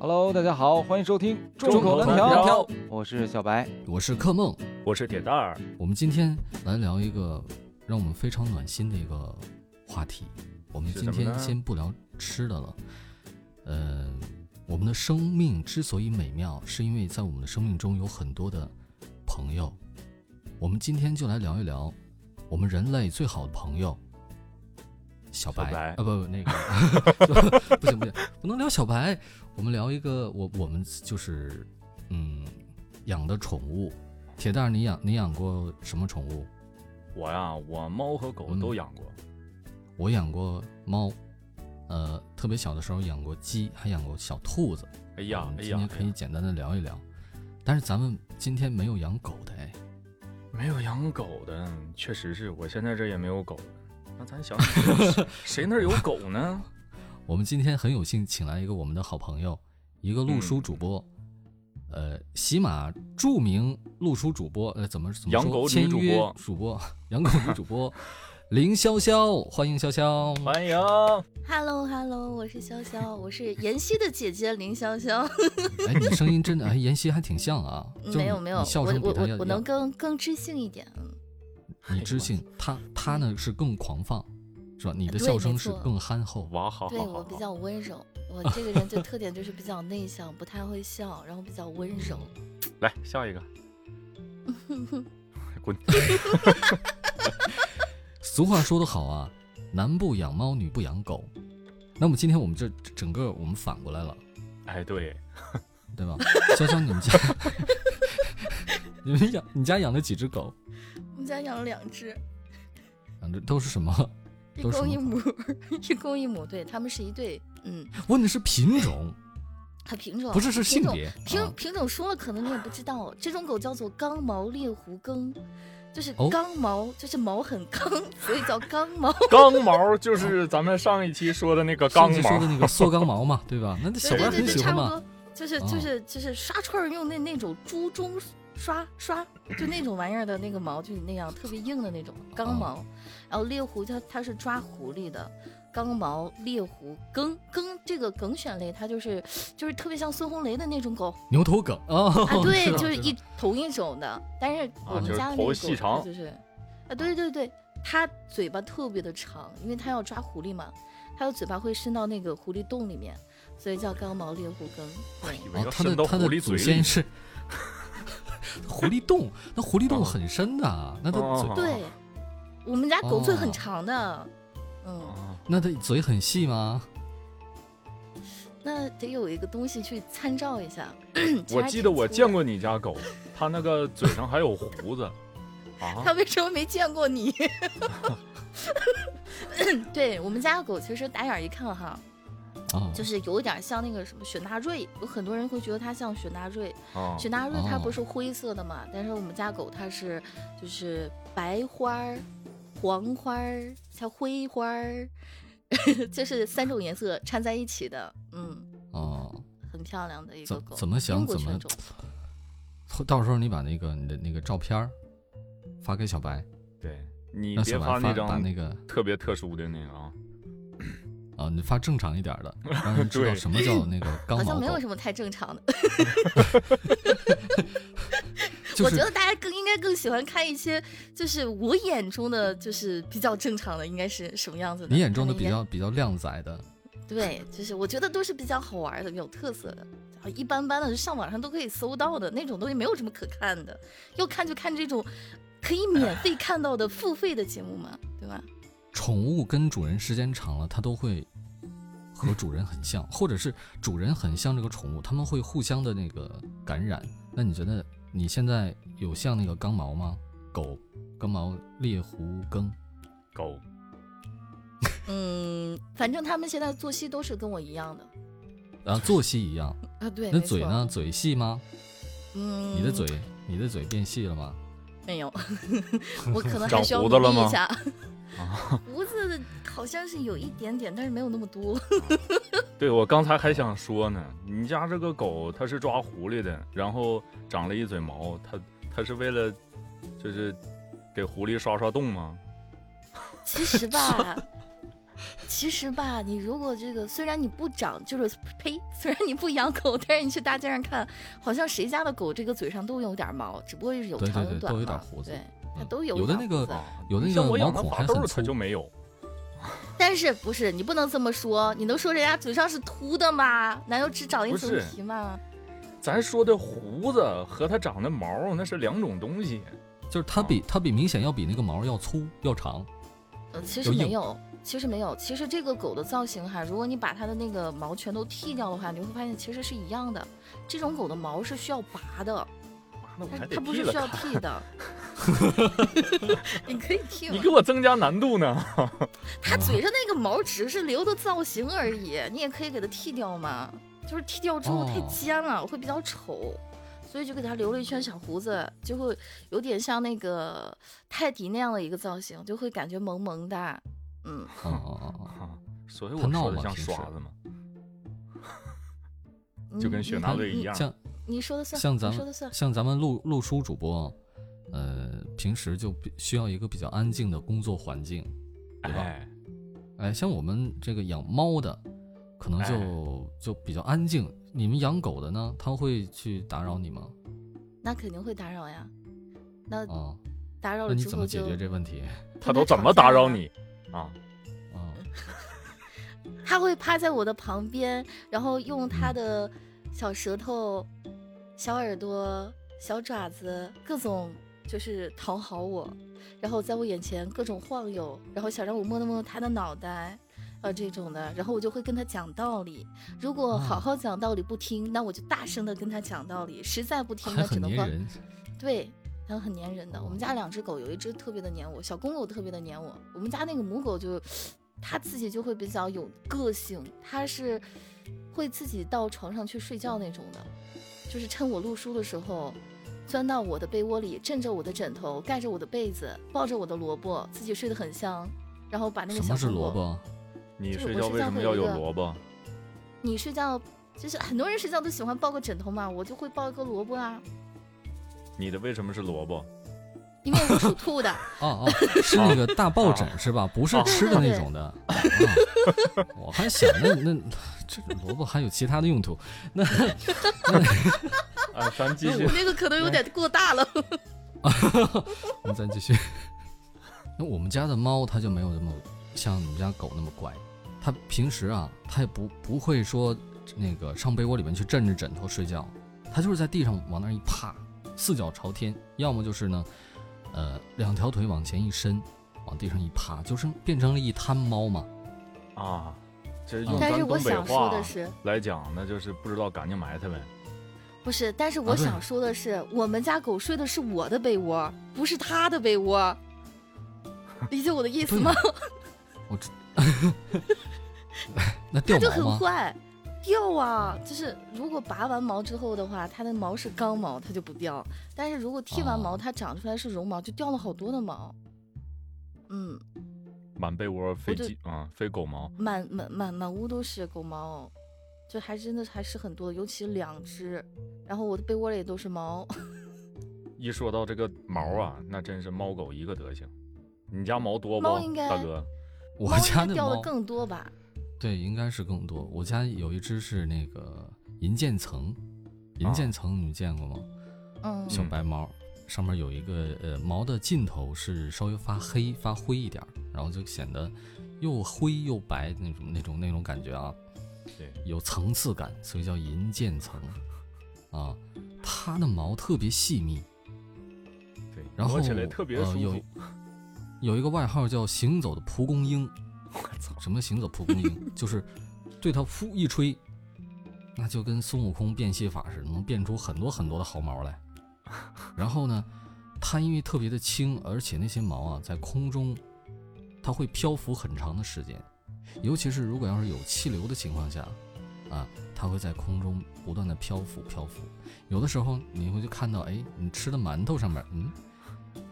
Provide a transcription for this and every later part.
Hello，大家好，欢迎收听众口难调，我是小白，我是克梦，我是铁蛋儿。我们今天来聊一个让我们非常暖心的一个话题。我们今天先不聊吃的了。呃，我们的生命之所以美妙，是因为在我们的生命中有很多的朋友。我们今天就来聊一聊我们人类最好的朋友。小白啊，不不，那个 不行不行，不能聊小白。我们聊一个，我我们就是嗯养的宠物。铁蛋，你养你养过什么宠物？我呀，我猫和狗都养过。我养过猫，呃，特别小的时候养过鸡，还养过小兔子。哎呀，今天可以简单的聊一聊。但是咱们今天没有养狗的哎，没有养狗的，确实是我现在这也没有狗。那咱想 谁那儿有狗呢？我们今天很有幸请来一个我们的好朋友，一个录书主播，呃，喜马著名录书主播，呃，怎么怎么养 狗女主播？主播养狗女主播林潇潇，欢迎潇潇，欢迎。Hello Hello，我是潇潇，我是妍希的姐姐林潇潇。哎，你声音真的，哎，妍希还挺像啊。没有没有，笑声比她要我能更更知性一点。你知性，她她呢是更狂放，是吧？你的笑声是更憨厚。哇，好，对我比较温柔，我这个人就特点就是比较内向，不太会笑，然后比较温柔。来笑一个，滚！俗话说得好啊，男不养猫，女不养狗。那么今天我们这整个我们反过来了，哎，对，对吧？潇潇，你们家，你们养你家养了几只狗？我们家养了两只，两只都是什么？一公一母，一公一母，对，他们是一对。嗯，问的是品种，它品种不是是性别。品品种说了，可能你也不知道，这种狗叫做刚毛猎狐梗，就是刚毛，就是毛很刚，所以叫刚毛。刚毛就是咱们上一期说的那个刚毛，说的那个缩刚毛嘛，对吧？那小白很喜欢嘛，就是就是就是刷串用那那种猪鬃。刷刷就那种玩意儿的那个毛，就那样特别硬的那种刚毛，然后猎狐它它是抓狐狸的，刚毛猎狐梗梗这个梗犬类，它就是就是特别像孙红雷的那种狗，牛头梗啊，对，就是一同一种的，但是我们家的那个狗就是啊，对对对，它嘴巴特别的长，因为它要抓狐狸嘛，它的嘴巴会伸到那个狐狸洞里面，所以叫刚毛猎狐梗。对，它的它的祖先是。狐狸洞，那狐狸洞很深的，那它嘴对，我们家狗嘴很长的，嗯，那它嘴很细吗？那得有一个东西去参照一下。我记得我见过你家狗，它那个嘴上还有胡子 啊。它为什么没见过你？对我们家的狗，其实打眼一看哈。就是有点像那个什么雪纳瑞，有很多人会觉得它像雪纳瑞。雪纳瑞它不是灰色的嘛？但是我们家狗它是就是白花儿、黄花儿、像灰花儿，这是三种颜色掺在一起的。嗯，哦，很漂亮的一个狗。怎么想怎么，到时候你把那个你的那个照片发给小白。对你别发那张那个特别特殊的那个啊。啊，你发正常一点的，让人知道什么叫那个 刚毛。好像没有什么太正常的。我觉得大家更应该更喜欢看一些，就是我眼中的就是比较正常的，应该是什么样子的？你眼中的比较比较靓仔的。对，就是我觉得都是比较好玩的、有特色的。一般般的，上网上都可以搜到的那种东西，没有什么可看的。要看就看这种可以免费 看到的付费的节目嘛，对吧？宠物跟主人时间长了，它都会和主人很像，或者是主人很像这个宠物，他们会互相的那个感染。那你觉得你现在有像那个刚毛吗？狗，刚毛猎狐梗，狗。嗯，反正他们现在作息都是跟我一样的。啊，作息一样啊？对。那嘴呢？嘴细吗？嗯。你的嘴，你的嘴变细了吗？没有，我可能还需要努力一下。胡子好像是有一点点，但是没有那么多。对，我刚才还想说呢，你家这个狗它是抓狐狸的，然后长了一嘴毛，它它是为了就是给狐狸刷刷洞吗？其实吧，其实吧，你如果这个虽然你不长，就是呸，虽然你不养狗，但是你去大街上看，好像谁家的狗这个嘴上都有点毛，只不过是有长有短都有点胡子，对，它都有。有的那个有的那个毛孔还很粗，就没有。但是不是你不能这么说？你能说人家嘴上是秃的吗？难道只长一层皮吗？咱说的胡子和它长的毛那是两种东西，就是它比它比明显要比那个毛要粗要长。呃，其实没有，其实没有，其实这个狗的造型哈，如果你把它的那个毛全都剃掉的话，你会发现其实是一样的。这种狗的毛是需要拔的，它它不是需要剃的。你可以剃，你给我增加难度呢？他嘴上那个毛只是留的造型而已，你也可以给它剃掉嘛。就是剃掉之后太尖了，会比较丑，所以就给它留了。一圈小胡子，就会有点像那个泰迪那样的一个造型，就会感觉萌萌的。嗯，哦哦哦，所以我说的像刷子嘛，就跟雪纳瑞一样。像你说的算，像咱们像咱们录录书主播，呃，平时就需要一个比较安静的工作环境，对吧？哎，像我们这个养猫的。可能就就比较安静。你们养狗的呢？它会去打扰你吗？那肯定会打扰呀。那打扰了之后，你怎么解决这问题？他都怎么打扰你啊？啊？他会趴在我的旁边，然后用他的小舌头、小耳朵、小爪子，各种就是讨好我，然后在我眼前各种晃悠，然后想让我摸摸他的脑袋。呃，这种的，然后我就会跟他讲道理。如果好好讲道理不听，那我就大声的跟他讲道理。实在不听，那只能说，对，它很粘人的。我们家两只狗，有一只特别的粘我，小公狗特别的粘我。我们家那个母狗就，它自己就会比较有个性，它是会自己到床上去睡觉那种的，就是趁我录书的时候，钻到我的被窝里，枕着我的枕头，盖着我的被子，抱着我的萝卜，自己睡得很香，然后把那个小萝卜。你睡觉为什么要有萝卜？你睡觉就是很多人睡觉都喜欢抱个枕头嘛，我就会抱一个萝卜啊。你的为什么是萝卜？因为我属兔的。哦哦，是那个大抱枕是吧？不是吃的那种的。我还想那那这个萝卜还有其他的用途？那 啊，咱继续。那个可能有点过大了。那咱继续。那我们家的猫它就没有这么像你们家狗那么乖。它平时啊，它也不不会说那个上被窝里面去枕着枕头睡觉，它就是在地上往那一趴，四脚朝天，要么就是呢，呃，两条腿往前一伸，往地上一趴，就是变成了一滩猫嘛。啊，这用咱东北话来讲，那就是不知道赶紧埋汰呗。不是，但是我想说的是，我们家狗睡的是我的被窝，不是它的被窝，理解我的意思吗？我知。那掉毛就很坏，掉啊！就是如果拔完毛之后的话，它的毛是刚毛，它就不掉；但是如果剃完毛，它长出来是绒毛，就掉了好多的毛。嗯，满被窝飞鸡啊，飞狗毛，满满满满屋都是狗毛，就还真的还是很多，尤其两只。然后我的被窝里都是毛。一说到这个毛啊，那真是猫狗一个德行。你家毛多不，大哥？我家的掉的更多吧？对，应该是更多。我家有一只是那个银渐层，银渐层你们见过吗？嗯，小白毛，上面有一个呃毛的尽头是稍微发黑发灰一点，然后就显得又灰又白那种那种那种感觉啊。对，有层次感，所以叫银渐层。啊，它的毛特别细密。对，然后起来特别舒服。有一个外号叫“行走的蒲公英 ”，我操！什么“行走蒲公英”？就是对它呼一吹，那就跟孙悟空变戏法似的，能变出很多很多的毫毛来。然后呢，它因为特别的轻，而且那些毛啊，在空中它会漂浮很长的时间，尤其是如果要是有气流的情况下，啊，它会在空中不断的漂浮漂浮。有的时候你会就看到，哎，你吃的馒头上面，嗯，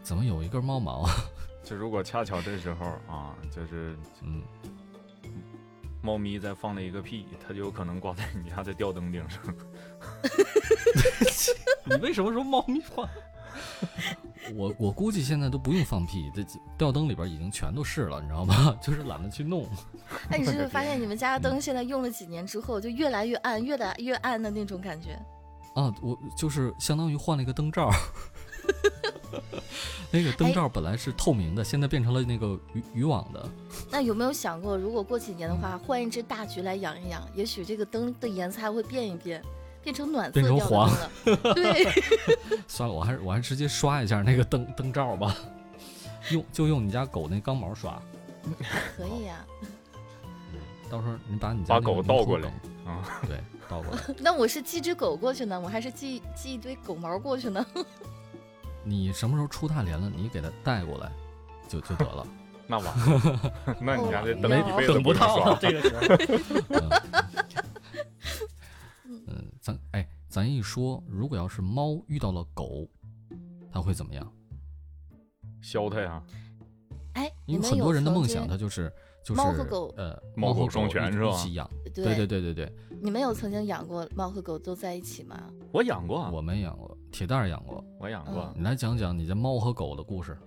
怎么有一根猫毛啊？就如果恰巧这时候啊，就是嗯，猫咪在放了一个屁，它就有可能挂在你家的吊灯顶上。你为什么说猫咪放？我 我估计现在都不用放屁，这吊灯里边已经全都是了，你知道吗？就是懒得去弄。哎，你是不是 发现你们家的灯现在用了几年之后，就越来越暗，越来越暗的那种感觉？啊，我就是相当于换了一个灯罩。那个灯罩本来是透明的，现在变成了那个渔渔网的。那有没有想过，如果过几年的话，换一只大橘来养一养，也许这个灯的颜色还会变一变，变成暖色变成黄了。对，算了，我还是我还是直接刷一下那个灯灯罩吧，用就用你家狗那钢毛刷。可以呀。到时候你把你家把狗倒过来啊，对，倒过来。那我是寄只狗过去呢，我还是寄寄一堆狗毛过去呢？你什么时候出大连了？你给它带过来，就就得了。那完了，那你家这等一辈子等不到了。这个是。嗯，咱哎，咱一说，如果要是猫遇到了狗，它会怎么样？削它呀！哎，因为很多人的梦想，它就是就是猫和狗，呃，猫狗双全是吧？一起养。对对对对对。你们有曾经养过猫和狗都在一起吗？我养过，我没养过。铁蛋养过，我养过。你来讲讲你家猫和狗的故事。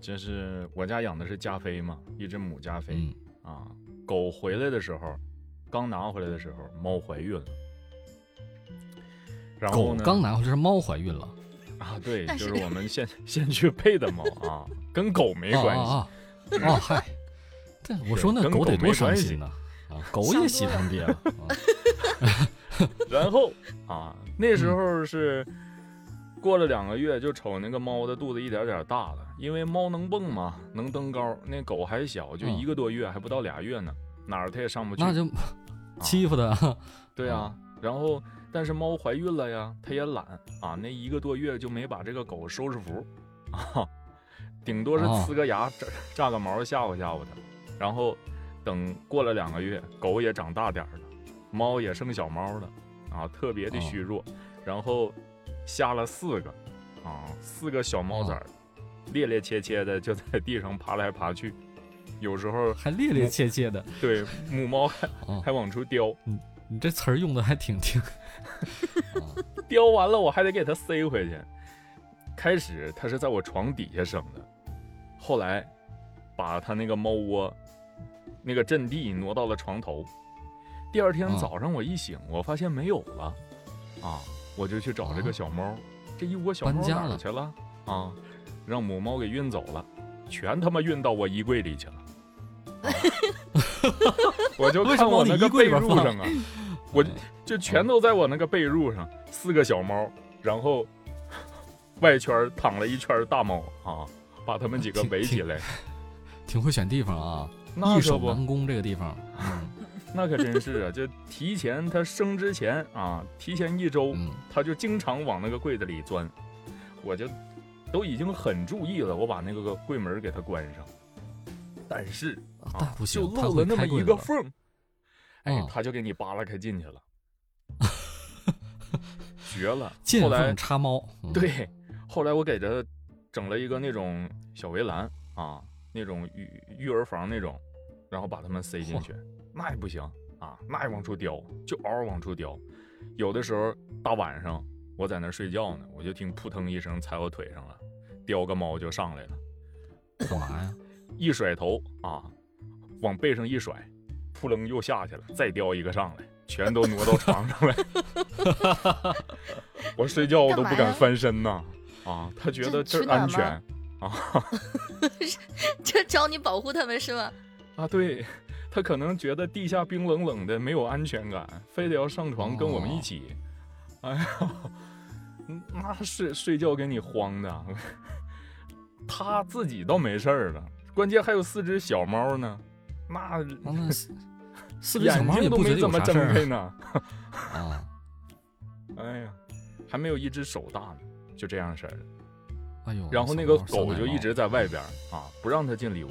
这是我家养的是加菲嘛，一只母加菲。啊，狗回来的时候，刚拿回来的时候，猫怀孕了。然后狗刚拿回来是猫怀孕了。啊，对，就是我们先先去配的猫啊，跟狗没关系。啊嗨，对，我说那狗得多伤心呢。啊，狗也喜欢爹。然后啊，那时候是过了两个月，就瞅那个猫的肚子一点点大了，因为猫能蹦嘛，能登高。那狗还小，就一个多月，还不到俩月呢，哪儿它也上不去。那就欺负它。对啊，然后但是猫怀孕了呀，它也懒啊，那一个多月就没把这个狗收拾服。啊，顶多是呲个牙、炸炸个毛吓唬吓唬它。然后等过了两个月，狗也长大点了。猫也生小猫了，啊，特别的虚弱，然后下了四个，啊，四个小猫崽儿，趔趔趄趄的就在地上爬来爬去，有时候还趔趔趄趄的，对，母猫还还往出叼，你你这词儿用的还挺挺，叼完了我还得给它塞回去。开始它是在我床底下生的，后来把它那个猫窝那个阵地挪到了床头。第二天早上我一醒，我发现没有了，啊，我就去找这个小猫，这一窝小猫哪去了？啊，让母猫给运走了，全他妈运到我衣柜里去了。我就看我那个被褥上啊，我就全都在我那个被褥上，四个小猫，然后外圈躺了一圈大猫啊，把他们几个围起来，挺会选地方啊，易守难攻这个地方。那可真是啊！就提前他生之前啊，提前一周，他就经常往那个柜子里钻，我就都已经很注意了，我把那个柜门给他关上。但是啊，就漏了那么一个缝，哎，他就给你扒拉开进去了，绝了！后来插猫，对，后来我给他整了一个那种小围栏啊，那种育育儿房那种，然后把它们塞进去。那也不行啊，那也往出叼，就嗷嗷往出叼。有的时候大晚上我在那睡觉呢，我就听扑腾一声踩我腿上了，叼个猫就上来了。干嘛呀？一甩头啊，往背上一甩，扑棱又下去了，再叼一个上来，全都挪到床上来。我睡觉我都不敢翻身呐，啊，他觉得这安全啊。这找你保护他们是吗？啊，对。他可能觉得地下冰冷冷的，没有安全感，非得要上床跟我们一起。哎呀，那睡睡觉给你慌的。他自己倒没事儿了，关键还有四只小猫呢。那四只小猫都没怎么睁开呢。啊，哎呀，还没有一只手大呢，就这样式儿。哎呦，然后那个狗就一直在外边 啊，不让它进里屋。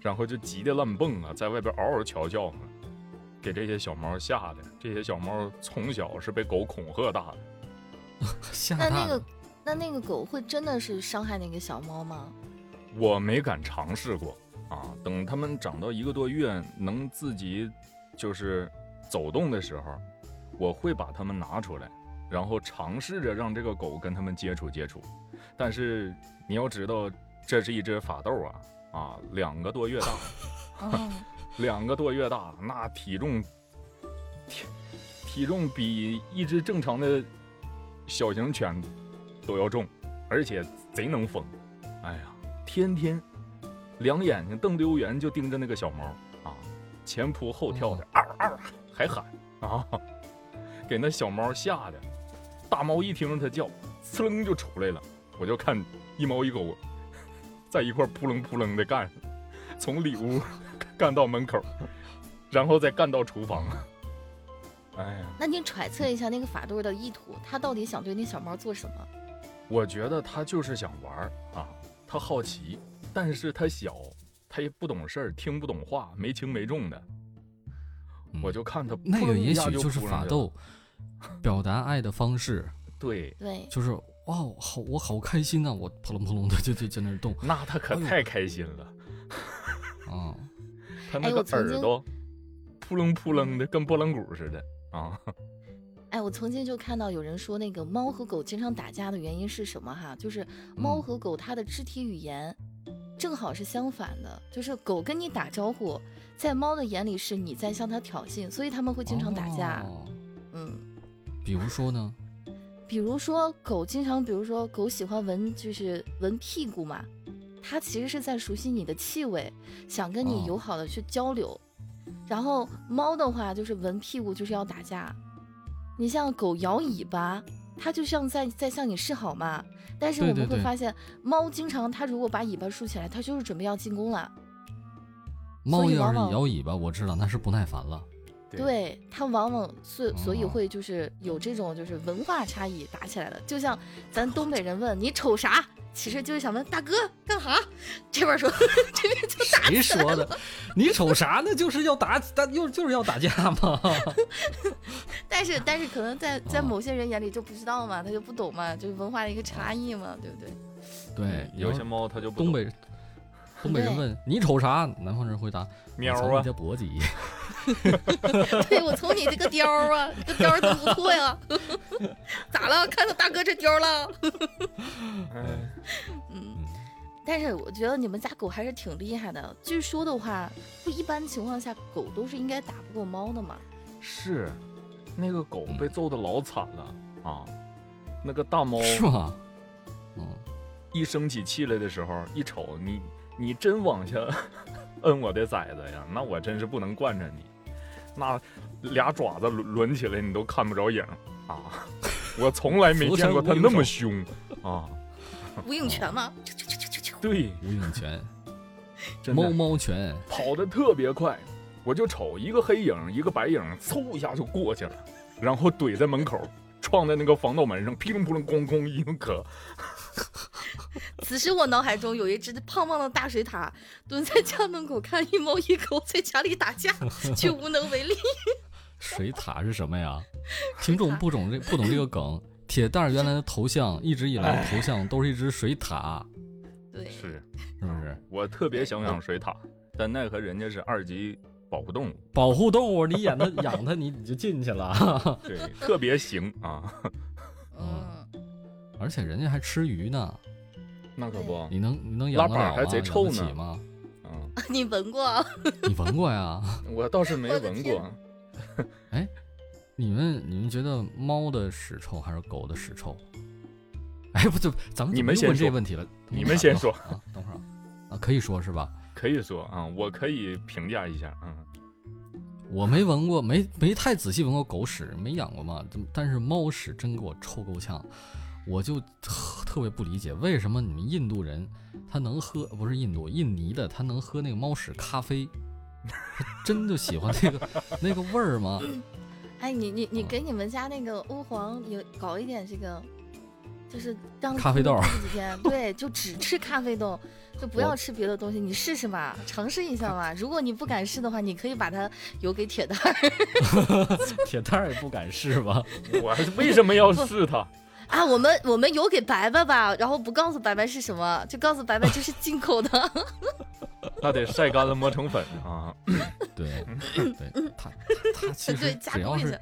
然后就急得乱蹦啊，在外边嗷嗷瞧叫啊，给这些小猫吓的。这些小猫从小是被狗恐吓大的，吓那那个那那个狗会真的是伤害那个小猫吗？我没敢尝试过啊。等它们长到一个多月，能自己就是走动的时候，我会把它们拿出来，然后尝试着让这个狗跟它们接触接触。但是你要知道，这是一只法斗啊啊，两个多月大，两个多月大，那体重体体重比一只正常的小型犬都要重，而且贼能疯。哎呀，天天两眼睛瞪得溜圆，就盯着那个小猫啊，前扑后跳的，嗷嗷还喊啊，给那小猫吓的。大猫一听它叫，呲楞就出来了。我就看一猫一狗在一块扑棱扑棱的干，从里屋干到门口，然后再干到厨房。哎呀，那你揣测一下那个法队的意图，他到底想对那小猫做什么？我觉得他就是想玩啊，他好奇，但是他小，他也不懂事儿，听不懂话，没轻没重的。我就看他那个也许就是法斗表达爱的方式。对对，就是。哇，好，我好开心呐！我扑棱扑棱的就就在那儿动，那他可太开心了。啊，他那个耳朵扑棱扑棱的，跟拨浪鼓似的啊。哎，我曾经就看到有人说，那个猫和狗经常打架的原因是什么？哈，就是猫和狗它的肢体语言正好是相反的，就是狗跟你打招呼，在猫的眼里是你在向它挑衅，所以他们会经常打架。嗯，比如说呢？比如说狗经常，比如说狗喜欢闻，就是闻屁股嘛，它其实是在熟悉你的气味，想跟你友好的去交流。然后猫的话就是闻屁股就是要打架。你像狗摇尾巴，它就像在在向你示好嘛。但是我们会发现，猫经常它如果把尾巴竖起来，它就是准备要进攻了。猫要是摇尾巴，我知道那是不耐烦了。对它往往所所以会就是有这种就是文化差异打起来的，就像咱东北人问你瞅啥，其实就是想问大哥干哈，这边说 这边就打。谁说的？你瞅啥呢？就是要打打又就是要打架吗？但是但是可能在在某些人眼里就不知道嘛，他就不懂嘛，就是文化的一个差异嘛，对不对？对，有些猫它就东北。东北人问你瞅啥，南方人回答喵啊，你的脖子。对，我瞅你这个貂啊，这个貂真不错呀。咋了？看到大哥这貂了？嗯，但是我觉得你们家狗还是挺厉害的。据说的话，不一般情况下狗都是应该打不过猫的嘛。是，那个狗被揍的老惨了啊。那个大猫是吗？嗯，一生起气来的时候，一瞅你。你真往下摁我的崽子呀？那我真是不能惯着你。那俩爪子抡抡起来，你都看不着影啊！我从来没见过他那么凶啊！无影拳吗？对，无影拳，猫猫拳，跑得特别快。我就瞅一个黑影，一个白影，嗖一下就过去了，然后怼在门口，撞在那个防盗门上，噼里扑棱咣咣一磕。此时我脑海中有一只胖胖的大水獭蹲在家门口看一猫一狗在家里打架，却无能为力。水獭是什么呀？听众不懂这不懂这个梗。铁蛋原来的头像一直以来的头像都是一只水獭。对，是是不是？我特别想养水獭，但奈何人家是二级保护动物。保护动物，你养它养它，你你就进去了。对，特别行啊。嗯，而且人家还吃鱼呢。那可不，你能你能养得了吗还贼臭呢吗？嗯，你闻过？你闻过呀？我倒是没闻过。哎，你们你们觉得猫的屎臭还是狗的屎臭？哎，不就咱们你们先问这问题了，你们先说啊。等会儿啊，可以说是吧？可以说啊，我可以评价一下。嗯，我没闻过，没没太仔细闻过狗屎，没养过嘛。但是猫屎真给我臭够呛。我就特特别不理解，为什么你们印度人他能喝不是印度印尼的他能喝那个猫屎咖啡？他真就喜欢那个那个味儿吗？哎，你你你给你们家那个欧皇有搞一点这个，就是当咖啡豆这几天对，就只吃咖啡豆，就不要吃别的东西。你试试嘛，尝试一下嘛。如果你不敢试的话，你可以把它邮给铁蛋儿。铁蛋儿也不敢试吧？我为什么要试它？啊，我们我们有给白白吧，然后不告诉白白是什么，就告诉白白这是进口的。那得晒干了磨成粉啊。对对，他他其 实只要是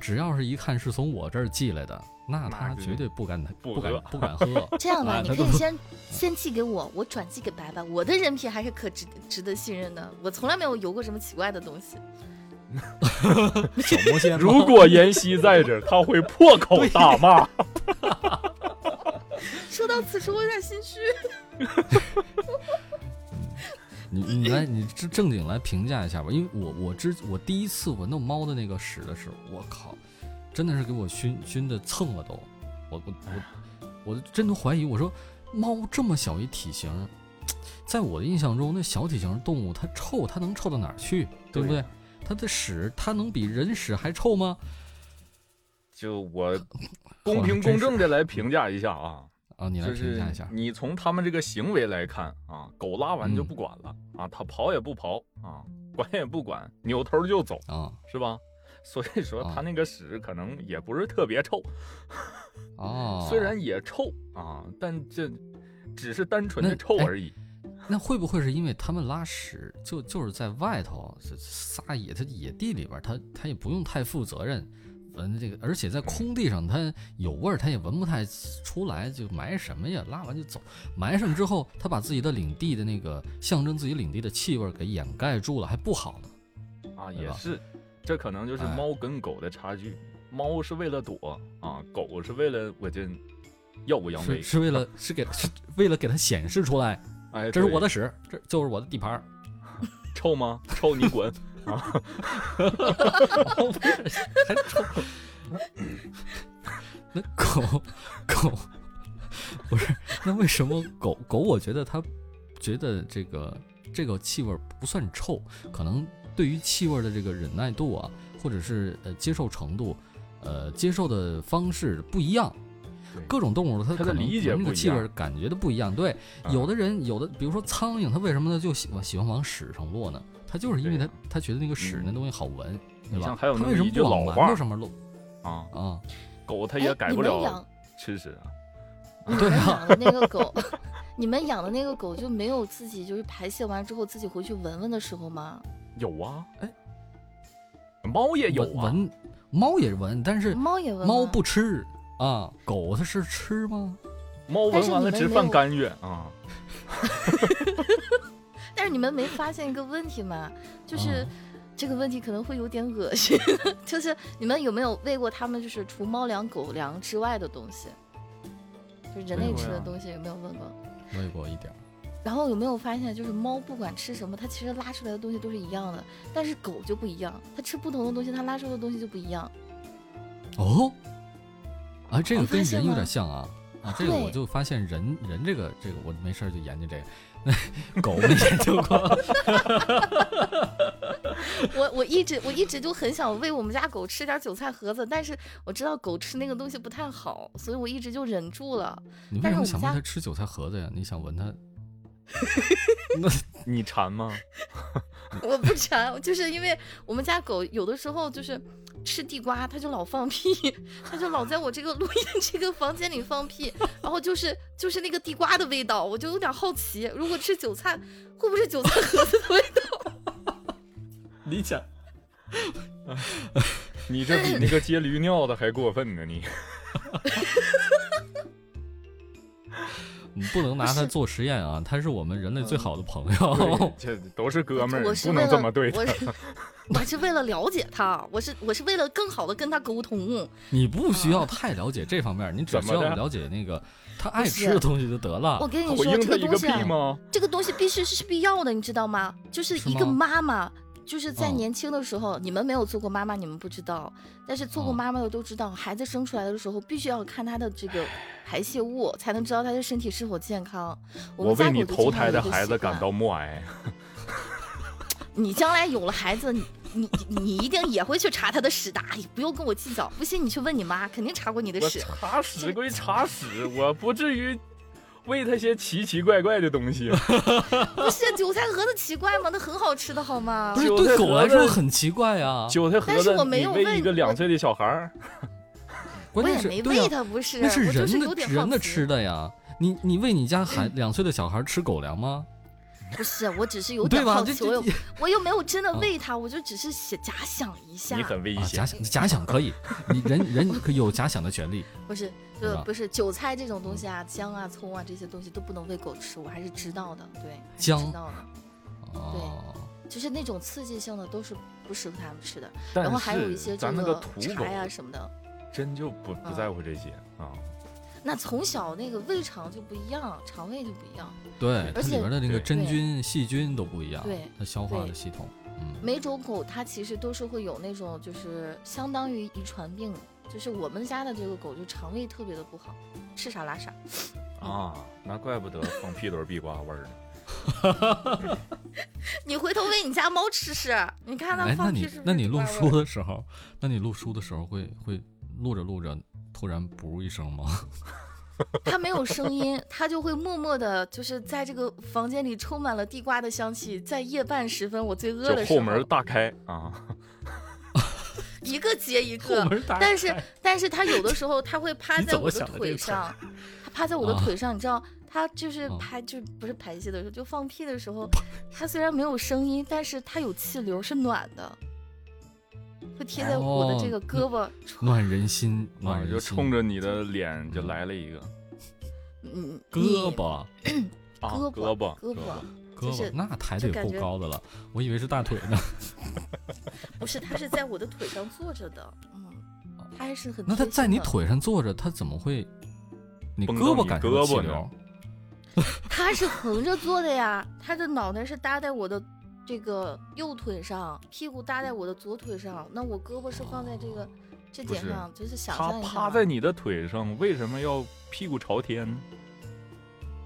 只要是一看是从我这儿寄来的，那他绝对不敢不敢不敢喝。这样吧，你可以先先寄给我，我转寄给白白。我的人品还是可值值得信任的，我从来没有邮过什么奇怪的东西。小魔仙，如果妍希在这，他会破口大骂。说到此处，我有点心虚。你你来，你正正经来评价一下吧，因为我我之我第一次闻到猫的那个屎的时候，我靠，真的是给我熏熏的蹭了都，我我我我真的怀疑，我说猫这么小一体型，在我的印象中，那小体型动物它臭，它能臭到哪儿去，对不对？它的屎，它能比人屎还臭吗？就我公平公正的来评价一下啊。啊，你来评价一下。你从他们这个行为来看啊，狗拉完就不管了啊，它刨也不刨啊，管也不管，扭头就走啊，是吧？所以说它那个屎可能也不是特别臭啊，虽然也臭啊，但这只是单纯的臭而已。那会不会是因为他们拉屎就就是在外头撒野，它野地里边，它它也不用太负责任。闻这个，而且在空地上，它有味儿，它也闻不太出来，就埋什么呀？拉完就走，埋上之后，它把自己的领地的那个象征自己领地的气味给掩盖住了，还不好呢。啊，也是，这可能就是猫跟狗的差距。猫是为了躲啊，狗是为了我这耀武扬威，是为了是给是为了给它显示出来，哎，这是我的屎，这就是我的地盘，臭吗？臭你滚。啊，不是还臭？那狗狗不是？那为什么狗狗？我觉得它觉得这个这个气味不算臭，可能对于气味的这个忍耐度啊，或者是呃接受程度，呃接受的方式不一样。各种动物它它的理解那个气味感觉的不一样。对，有的人有的，比如说苍蝇，它为什么它就喜欢喜欢往屎上落呢？他就是因为他他觉得那个屎那东西好闻，对吧？他为什么不往馒头上面落？啊啊！狗它也改不了吃屎 啊！你们养的那个狗，你们养的那个狗就没有自己就是排泄完之后自己回去闻闻的时候吗？有啊，哎，猫也有闻，猫也闻，但是猫也闻，猫不吃啊，狗它是吃吗？猫闻完了直犯干哕啊。但是你们没发现一个问题吗？就是这个问题可能会有点恶心。就是你们有没有喂过它们？就是除猫粮、狗粮之外的东西，就是人类吃的东西有没有问过？喂过一点。然后有没有发现，就是猫不管吃什么，它其实拉出来的东西都是一样的，但是狗就不一样，它吃不同的东西，它拉出的东西就不一样。哦，啊，这个跟人有点像啊啊！这个我就发现人人这个这个，我没事就研究这个。狗没研究过，我我一直我一直就很想喂我们家狗吃点韭菜盒子，但是我知道狗吃那个东西不太好，所以我一直就忍住了。你为什么想喂它吃韭菜盒子呀？你想闻它？那你馋吗？我不馋，就是因为我们家狗有的时候就是吃地瓜，他就老放屁，他就老在我这个录音这个房间里放屁，然后就是就是那个地瓜的味道，我就有点好奇，如果吃韭菜，会不会是韭菜盒子的味道？理解。你这比那个接驴尿的还过分呢，你。你不能拿它做实验啊！它是我们人类最好的朋友，这都是哥们儿，不能这么对他。我是为了了解他，我是我是为了更好的跟他沟通。你不需要太了解这方面，你只需要了解那个他爱吃的东西就得了。我跟你说，这个东西，这个东西必须是必要的，你知道吗？就是一个妈妈。就是在年轻的时候，你们没有做过妈妈，你们不知道。但是做过妈妈的都知道，孩子生出来的时候，必须要看他的这个排泄物，才能知道他的身体是否健康。我为你投胎的孩子感到默哀。你将来有了孩子，你你你一定也会去查他的屎的，不用跟我计较。不信你去问你妈，肯定查过你的屎。查屎归查屎，我不至于。喂他些奇奇怪怪的东西，不是韭菜盒子奇怪吗？那很好吃的好吗？不是对狗来说很奇怪呀。韭菜盒子，但是我没有喂一个两岁的小孩儿，关键是喂他不是，那是人的人的吃的呀。你你喂你家孩两岁的小孩吃狗粮吗？不是，我只是有点好奇，我又我又没有真的喂它，我就只是想假想一下。你很危险，假想假想可以，你人人可以有假想的权利。不是，就不是韭菜这种东西啊，姜啊、葱啊这些东西都不能喂狗吃，我还是知道的。对，姜知道的。对，就是那种刺激性的都是不适合它们吃的。然后还有一些这个柴呀什么的，真就不不在乎这些啊。那从小那个胃肠就不一样，肠胃就不一样。对，而且里边的那个真菌、细菌都不一样。对，它消化的系统。嗯。每种狗它其实都是会有那种，就是相当于遗传病。就是我们家的这个狗就肠胃特别的不好，吃啥拉啥。啊，那怪不得放屁都是地瓜味儿的。你回头喂你家猫吃吃，你看它放屁是。那你录书的时候，那你录书的时候会会录着录着。突然噗一声吗？他没有声音，他就会默默的，就是在这个房间里充满了地瓜的香气。在夜半时分，我最饿的时候，后门大开啊，一个接一个。但是，但是他有的时候，他会趴在我的腿上，他趴在我的腿上，你知道，他就是排，就不是排泄的时候，就放屁的时候，他虽然没有声音，但是他有气流，是暖的。会贴在我的这个胳膊，暖人心，暖就冲着你的脸就来了一个，嗯，胳膊，胳膊，胳膊，胳膊，那抬得够高的了，我以为是大腿呢。不是，他是在我的腿上坐着的，嗯，他还是很。那他在你腿上坐着，他怎么会？你胳膊感胳膊流？他是横着坐的呀，他的脑袋是搭在我的。这个右腿上，屁股搭在我的左腿上，那我胳膊是放在这个这点上，就是想象一下。他趴在你的腿上，为什么要屁股朝天？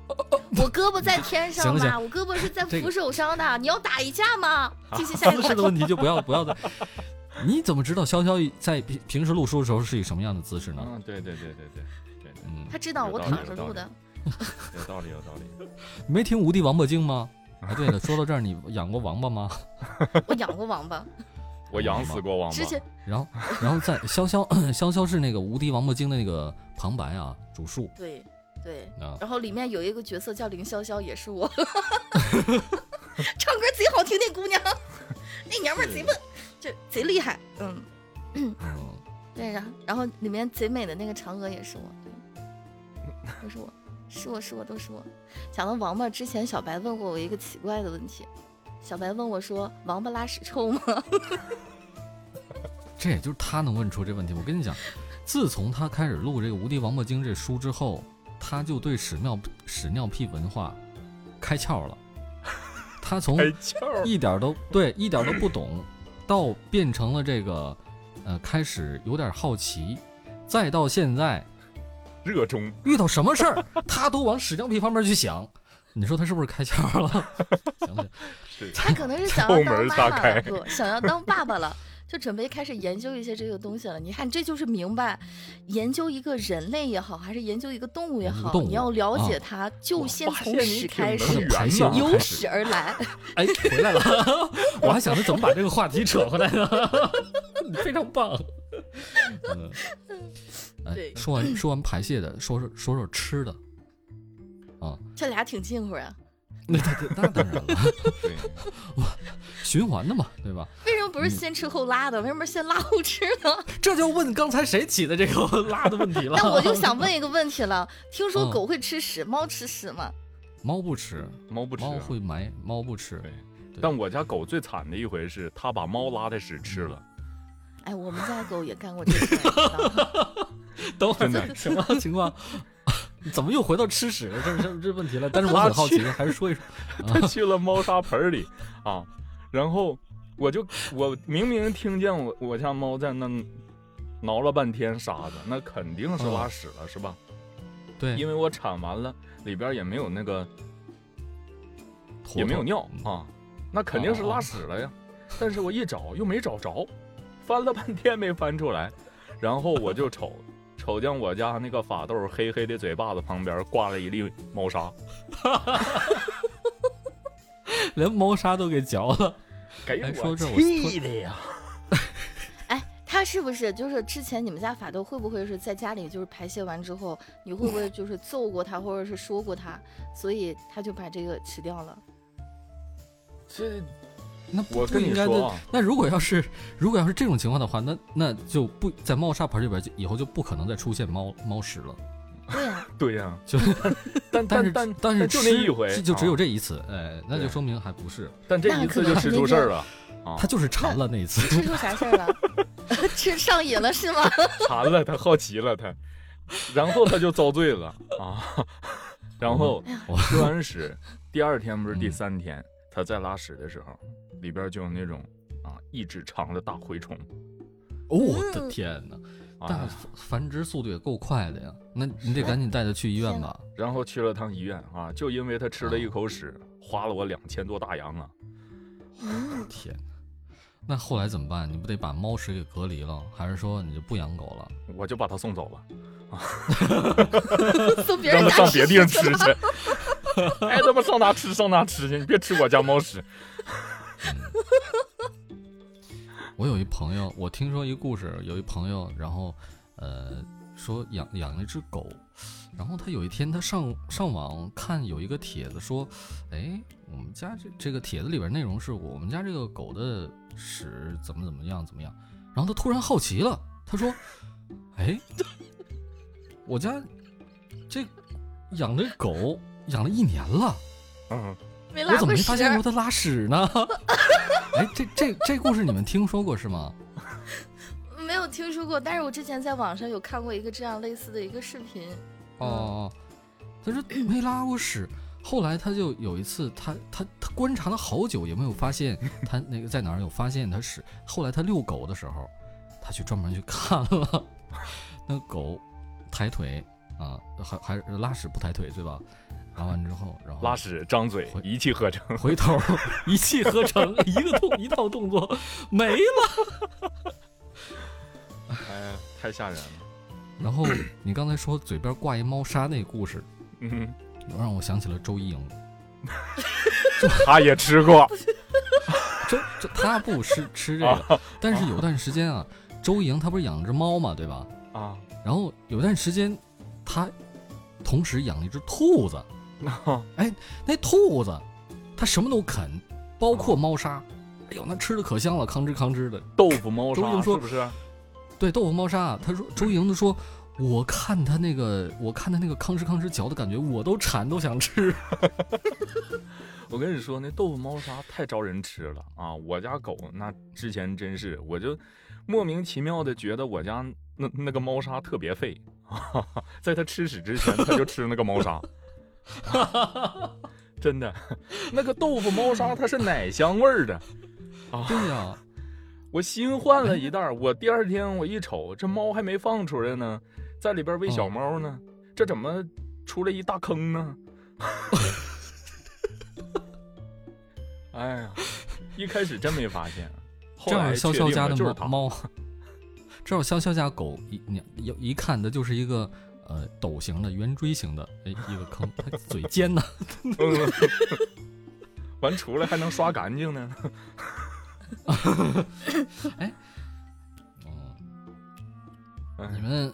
我胳膊在天上嘛，我胳膊是在扶手上的。你要打一架吗？继续 下一个问题就不要 不要再。你怎么知道潇潇在平平时录书的时候是以什么样的姿势呢？嗯，对对对对对对，嗯，他知道我躺着录的。有道理有道理。没听《无敌王八精》吗？哎，对了，说到这儿，你养过王八吗？我养过王八，我养死过王八。之前，然后，然后在潇潇，潇潇是那个《无敌王八精》的那个旁白啊，主述。对对，然后里面有一个角色叫林潇潇，也是我，唱歌贼好听那姑娘，那娘们儿贼笨，就贼厉害，嗯嗯，对，然后然后里面贼美的那个嫦娥也是我，对，都是我。是我是我都是我，讲到王八之前，小白问过我一个奇怪的问题。小白问我说：“王八拉屎臭吗？” 这也就是他能问出这问题。我跟你讲，自从他开始录这个《无敌王八精》这书之后，他就对屎尿屎尿屁文化开窍了。他从一点都对一点都不懂，到变成了这个呃开始有点好奇，再到现在。热衷遇到什么事儿，他都往屎尿屁方面去想。你说他是不是开窍了？想想，他可能是想要当爸爸了，不想要当爸爸了，就准备开始研究一些这个东西了。你看，这就是明白，研究一个人类也好，还是研究一个动物也好，你要了解它，就先从屎开始，由屎而来。哎，回来了，我还想着怎么把这个话题扯回来呢。非常棒。嗯。对，说完说完排泄的，说说说说吃的，啊，这俩挺近乎呀。那那当然了，对，循环的嘛，对吧？为什么不是先吃后拉的？为什么先拉后吃呢？这就问刚才谁起的这个拉的问题了。那我就想 问一个问题了，听说狗会吃屎，猫吃屎吗？猫不吃，猫不吃，猫会埋，猫不吃。对，但我家狗最惨的一回是，它把猫拉的屎吃了。哎，我们家狗也干过这事。等会儿什么情况？怎么又回到吃屎这这这问题了？但是我很好奇，还是说一说。他去了猫砂盆里啊，然后我就我明明听见我我家猫在那挠了半天沙子，那肯定是拉屎了，是吧？对，因为我铲完了，里边也没有那个，也没有尿啊，那肯定是拉屎了呀。但是我一找又没找着。翻了半天没翻出来，然后我就瞅，瞅见我家那个法斗黑黑的嘴巴子旁边挂了一粒猫砂，连猫砂都给嚼了，给我气的呀！哎，他是不是就是之前你们家法斗会不会是在家里就是排泄完之后，你会不会就是揍过他或者是说过他，所以他就把这个吃掉了？这那我跟你说，那如果要是如果要是这种情况的话，那那就不在猫砂盆里边，以后就不可能再出现猫猫屎了。对呀，对呀，就 但但是但但是就那一回，就只有这一次，哎，那就说明还不是。但这一次就吃出事儿了，他就是馋了那一次。吃出啥事儿了？吃上瘾了是吗？馋了，他好奇了他，然后他就遭罪了啊。然后吃完屎，第二天不是第三天，他在拉屎的时候，里边就有那种啊一指长的大蛔虫。哦，我的天哪！但繁殖速度也够快的呀，那你得赶紧带他去医院吧。然后去了趟医院啊，就因为他吃了一口屎，花了我两千多大洋啊！天，那后来怎么办？你不得把猫屎给隔离了，还是说你就不养狗了？我就把它送走了。送别人 让他上别地方吃去。爱，他妈上哪吃上哪吃去，你别吃我家猫屎。我有一朋友，我听说一故事，有一朋友，然后，呃，说养养了一只狗，然后他有一天他上上网看有一个帖子说，哎，我们家这这个帖子里边内容是我们家这个狗的屎怎么怎么样怎么样，然后他突然好奇了，他说，哎，我家这养的狗养了一年了，嗯，我怎么没发现过它拉屎呢？哎，这这这故事你们听说过是吗？没有听说过，但是我之前在网上有看过一个这样类似的一个视频。哦，他说没拉过屎，后来他就有一次，他他他观察了好久，也没有发现他那个在哪儿有发现他屎。后来他遛狗的时候，他去专门去看了，那狗抬腿啊，还还拉屎不抬腿对吧？拉完之后，然后拉屎张嘴，一气呵成，回头 一气呵成，一个动一套动作没了。哎呀，太吓人了。然后你刚才说嘴边挂一猫砂那故事，嗯，让我想起了周一莹，他也吃过。周周他不吃吃这个，但是有段时间啊，周莹她不是养只猫嘛，对吧？啊，然后有段时间，他同时养了一只兔子。哎，那兔子，它什么都啃，包括猫砂。哎呦，那吃的可香了，吭哧吭哧的。豆腐猫砂，周莹说是不是？对，豆腐猫砂。他说，周莹子说，我看他那个，我看他那个吭哧吭哧嚼的感觉，我都馋，都想吃。我跟你说，那豆腐猫砂太招人吃了啊！我家狗那之前真是，我就莫名其妙的觉得我家那那个猫砂特别废，在它吃屎之前，它就吃那个猫砂。真的，那个豆腐猫砂它是奶香味儿的 啊！对呀，我新换了一袋，我第二天我一瞅，这猫还没放出来呢，在里边喂小猫呢，这怎么出来一大坑呢？哎呀，一开始真没发现，正好潇潇家的猫猫，正好潇潇家狗一你一一看它就是一个。呃，斗形的、圆锥形的，哎，一个坑，它嘴尖呢，完出来还能刷干净呢。哎，哦，你们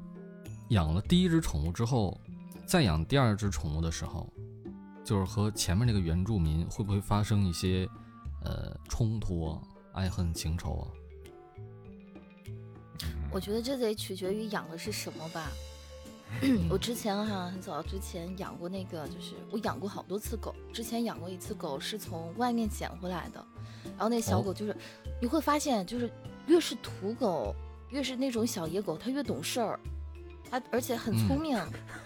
养了第一只宠物之后，再养第二只宠物的时候，就是和前面那个原住民会不会发生一些呃冲突、爱恨情仇啊？我觉得这得取决于养的是什么吧。我之前哈很早之前养过那个，就是我养过好多次狗。之前养过一次狗是从外面捡回来的，然后那小狗就是，你会发现就是越是土狗，越是那种小野狗，它越懂事儿，它而且很聪明，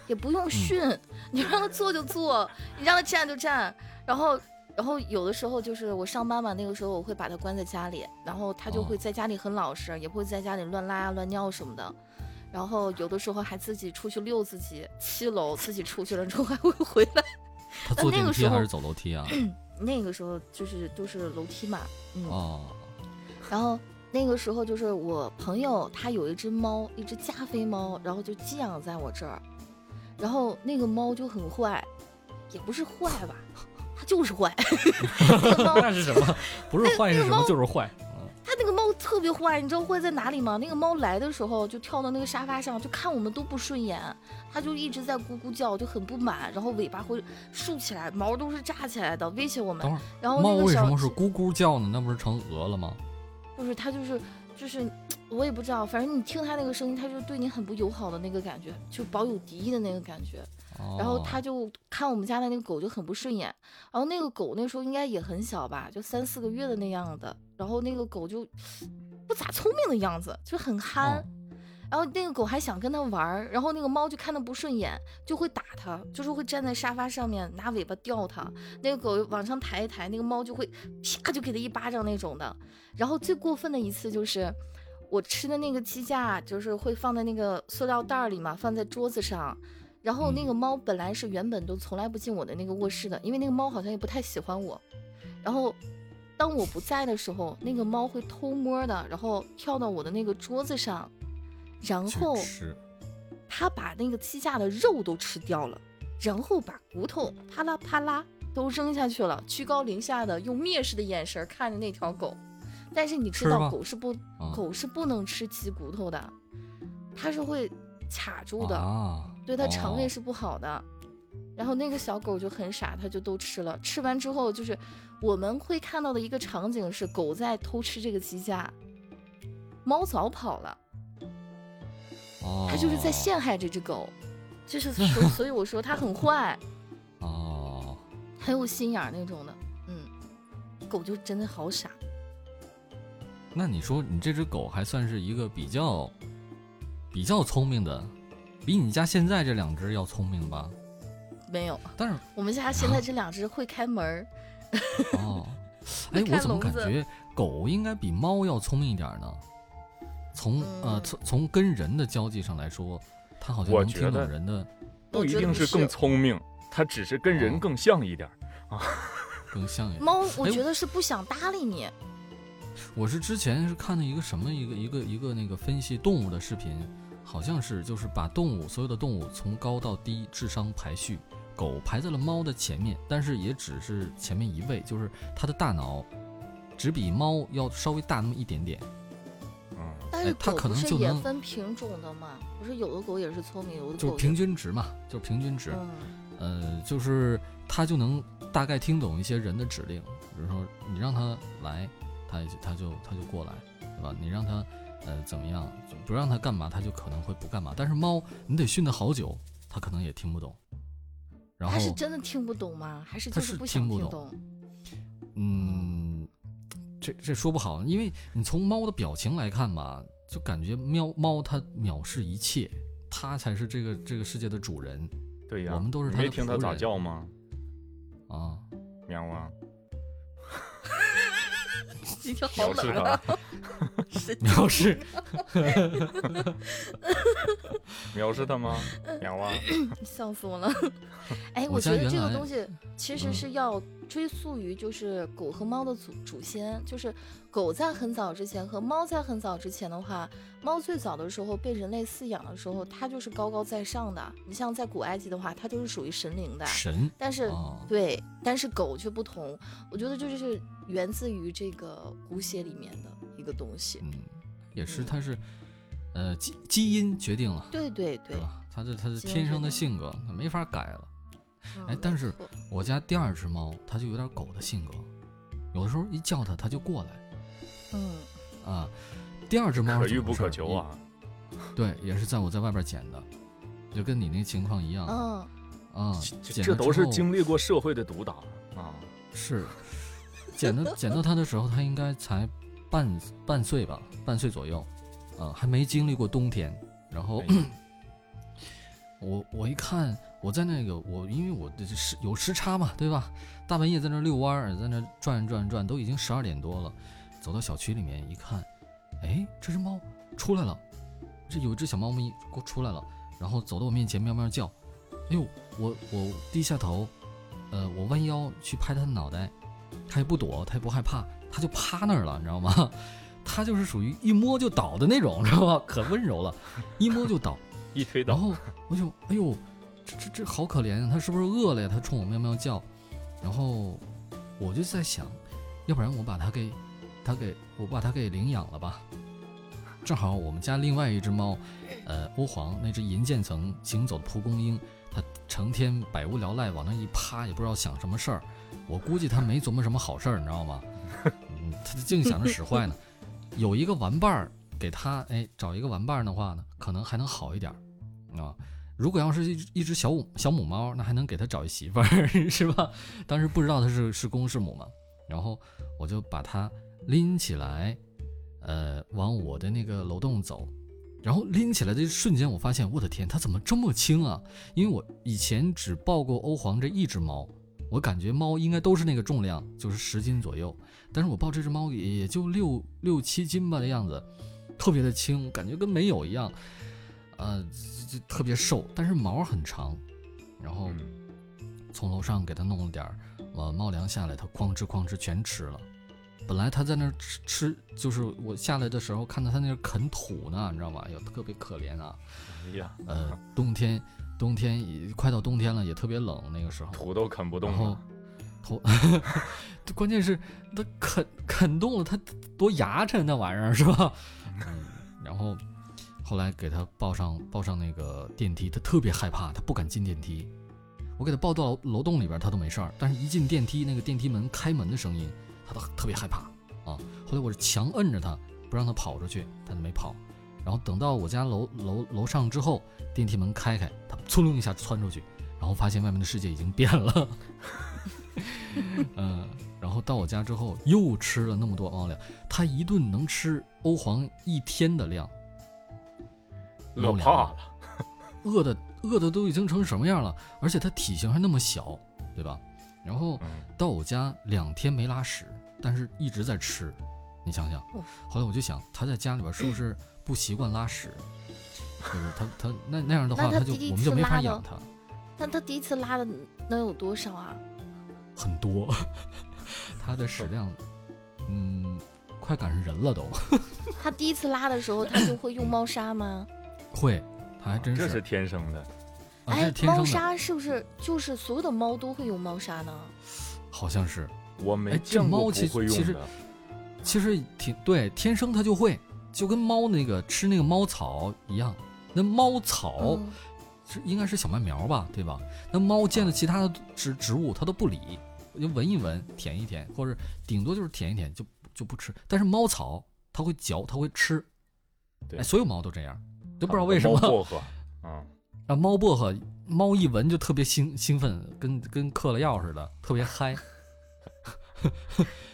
也不用训，你让它坐就坐，你让它站就站。然后然后有的时候就是我上班嘛，那个时候我会把它关在家里，然后它就会在家里很老实，也不会在家里乱拉乱尿什么的。然后有的时候还自己出去遛自己，七楼自己出去了之后还会回来。他坐电梯还是走楼梯啊？那个时候就是都是楼梯嘛。哦。然后那个时候就是我朋友他有一只猫，一只加菲猫，然后就寄养在我这儿。然后那个猫就很坏，也不是坏吧，它就是坏。那是什么？不是坏是什么？就是坏。它那个猫特别坏，你知道坏在哪里吗？那个猫来的时候就跳到那个沙发上，就看我们都不顺眼，它就一直在咕咕叫，就很不满，然后尾巴会竖起来，毛都是炸起来的，威胁我们。然后猫为什么是咕咕叫呢？那不是成鹅了吗？不是，它就是就是，我也不知道，反正你听它那个声音，它就对你很不友好的那个感觉，就保有敌意的那个感觉。然后他就看我们家的那个狗就很不顺眼，然后那个狗那时候应该也很小吧，就三四个月的那样的，然后那个狗就不咋聪明的样子，就很憨，然后那个狗还想跟它玩，然后那个猫就看它不顺眼，就会打它，就是会站在沙发上面拿尾巴吊它，那个狗往上抬一抬，那个猫就会啪就给它一巴掌那种的，然后最过分的一次就是我吃的那个鸡架，就是会放在那个塑料袋里嘛，放在桌子上。然后那个猫本来是原本都从来不进我的那个卧室的，因为那个猫好像也不太喜欢我。然后当我不在的时候，那个猫会偷摸的，然后跳到我的那个桌子上，然后它把那个鸡架的肉都吃掉了，然后把骨头啪啦啪啦都扔下去了，居高临下的用蔑视的眼神看着那条狗。但是你知道狗是不狗是不能吃鸡骨头的，它是会卡住的。对它肠胃是不好的，然后那个小狗就很傻，它就都吃了。吃完之后，就是我们会看到的一个场景是狗在偷吃这个鸡架，猫早跑了。哦，它就是在陷害这只狗，就是 所以我说它很坏。哦，很有心眼那种的，嗯，狗就真的好傻。那你说你这只狗还算是一个比较比较聪明的？比你家现在这两只要聪明吧？没有，但是我们家现在这两只会开门儿。哦，哎，我怎么感觉狗应该比猫要聪明一点呢？从呃从从跟人的交际上来说，它好像能听懂人的。不一定是更聪明，它只是跟人更像一点啊，更像一点。猫，我觉得是不想搭理你。我是之前是看的一个什么一个一个一个那个分析动物的视频。好像是，就是把动物所有的动物从高到低智商排序，狗排在了猫的前面，但是也只是前面一位，就是它的大脑只比猫要稍微大那么一点点。嗯，但是狗不是也分品种的嘛？不是有的狗也是聪明，有的就是平均值嘛，就是平均值。呃，就是它就能大概听懂一些人的指令，比如说你让它来，它它就它就过来，对吧？你让它。呃，怎么样？不让它干嘛，它就可能会不干嘛。但是猫，你得训它好久，它可能也听不懂。然后它是真的听不懂吗？还是就是不听不懂？嗯，这这说不好，因为你从猫的表情来看吧，就感觉喵猫它藐视一切，它才是这个这个世界的主人。对呀，我们都是它的没听它咋叫吗？啊，喵啊！今天好冷啊！藐视，藐视他吗？喵啊！笑死我了！哎，我觉得这个东西其实是要追溯于就是狗和猫的祖祖先，就是狗在很早之前和猫在很早之前的话，猫最早的时候被人类饲养的时候，它就是高高在上的。你像在古埃及的话，它就是属于神灵的神，但是对，但是狗却不同。我觉得就是源自于这个骨血里面的一个东西。嗯。也是，它是，呃，基基因决定了，对对对，吧？它是它是天生的性格，它没法改了。哎，但是我家第二只猫，它就有点狗的性格，有的时候一叫它，它就过来。嗯，啊，第二只猫可遇不可求啊。对，也是在我在外边捡的，就跟你那情况一样。嗯，啊，这都是经历过社会的毒打啊。是，捡到捡到它的时候，它应该才。半半岁吧，半岁左右，啊，还没经历过冬天。然后 我我一看，我在那个我，因为我的时有时差嘛，对吧？大半夜在那遛弯儿，在那转转转，都已经十二点多了。走到小区里面一看，哎，这只猫出来了，这有一只小猫咪给我出来了，然后走到我面前喵喵叫。哎呦，我我低下头，呃，我弯腰去拍它的脑袋，它也不躲，它也不害怕。它就趴那儿了，你知道吗？它就是属于一摸就倒的那种，知道吗？可温柔了，一摸就倒，一推倒。然后我就，哎呦，这这这好可怜啊！它是不是饿了呀？它冲我喵喵叫。然后我就在想，要不然我把它给它给我把它给领养了吧。正好我们家另外一只猫，呃，欧皇那只银渐层行走的蒲公英，它成天百无聊赖往那一趴，也不知道想什么事儿。我估计他没琢磨什么好事儿，你知道吗？嗯，它净想着使坏呢。有一个玩伴儿给他，哎，找一个玩伴儿的话呢，可能还能好一点儿啊。如果要是一一只小母小母猫，那还能给他找一媳妇儿，是吧？当时不知道它是是公是母嘛，然后我就把它拎起来。呃，往我的那个楼栋走，然后拎起来的瞬间，我发现，我的天，它怎么这么轻啊？因为我以前只抱过欧皇这一只猫，我感觉猫应该都是那个重量，就是十斤左右。但是我抱这只猫也也就六六七斤吧的样子，特别的轻，感觉跟没有一样。呃，就特别瘦，但是毛很长。然后从楼上给它弄了点儿呃猫粮下来，它哐哧哐哧全吃了。本来它在那儿吃吃，就是我下来的时候看到它那儿啃土呢，你知道吗？哎呦，特别可怜啊。哎呀，呃，冬天冬天快到冬天了，也特别冷，那个时候土都啃不动了。土，关键是它啃啃动了，它多牙碜那玩意儿是吧？嗯。然后后来给他抱上抱上那个电梯，他特别害怕，他不敢进电梯。我给他抱到楼栋里边，他都没事儿，但是一进电梯，那个电梯门开门的声音。他都特别害怕啊！后来我是强摁着他，不让他跑出去，他就没跑。然后等到我家楼楼楼上之后，电梯门开开，他噌楞一下窜出去，然后发现外面的世界已经变了。嗯，然后到我家之后又吃了那么多猫粮，他一顿能吃欧皇一天的量。饿怕了，饿的饿的都已经成什么样了？而且他体型还那么小，对吧？然后到我家两天没拉屎。但是一直在吃，你想想，后来我就想，他在家里边是不是不习惯拉屎？就是他他那那样的话，他就我们就没法养他。那他第一次拉的能有多少啊？很多，他的屎量，嗯，快赶上人了都。他第一次拉的时候，他就会用猫砂吗？会，他还真是。这是天生的。哎，猫砂是不是就是所有的猫都会用猫砂呢？好像是。我没见猫，其实其实其实挺对，天生它就会，就跟猫那个吃那个猫草一样。那猫草是应该是小麦苗吧，对吧？那猫见了其他的植植物，它都不理，就闻一闻，舔一舔，或者顶多就是舔一舔，就就不吃。但是猫草它会嚼，它会吃。对，所有猫都这样，都不知道为什么。薄荷，嗯，啊，猫薄荷，猫一闻就特别兴兴奋，跟跟嗑了药似的，特别嗨。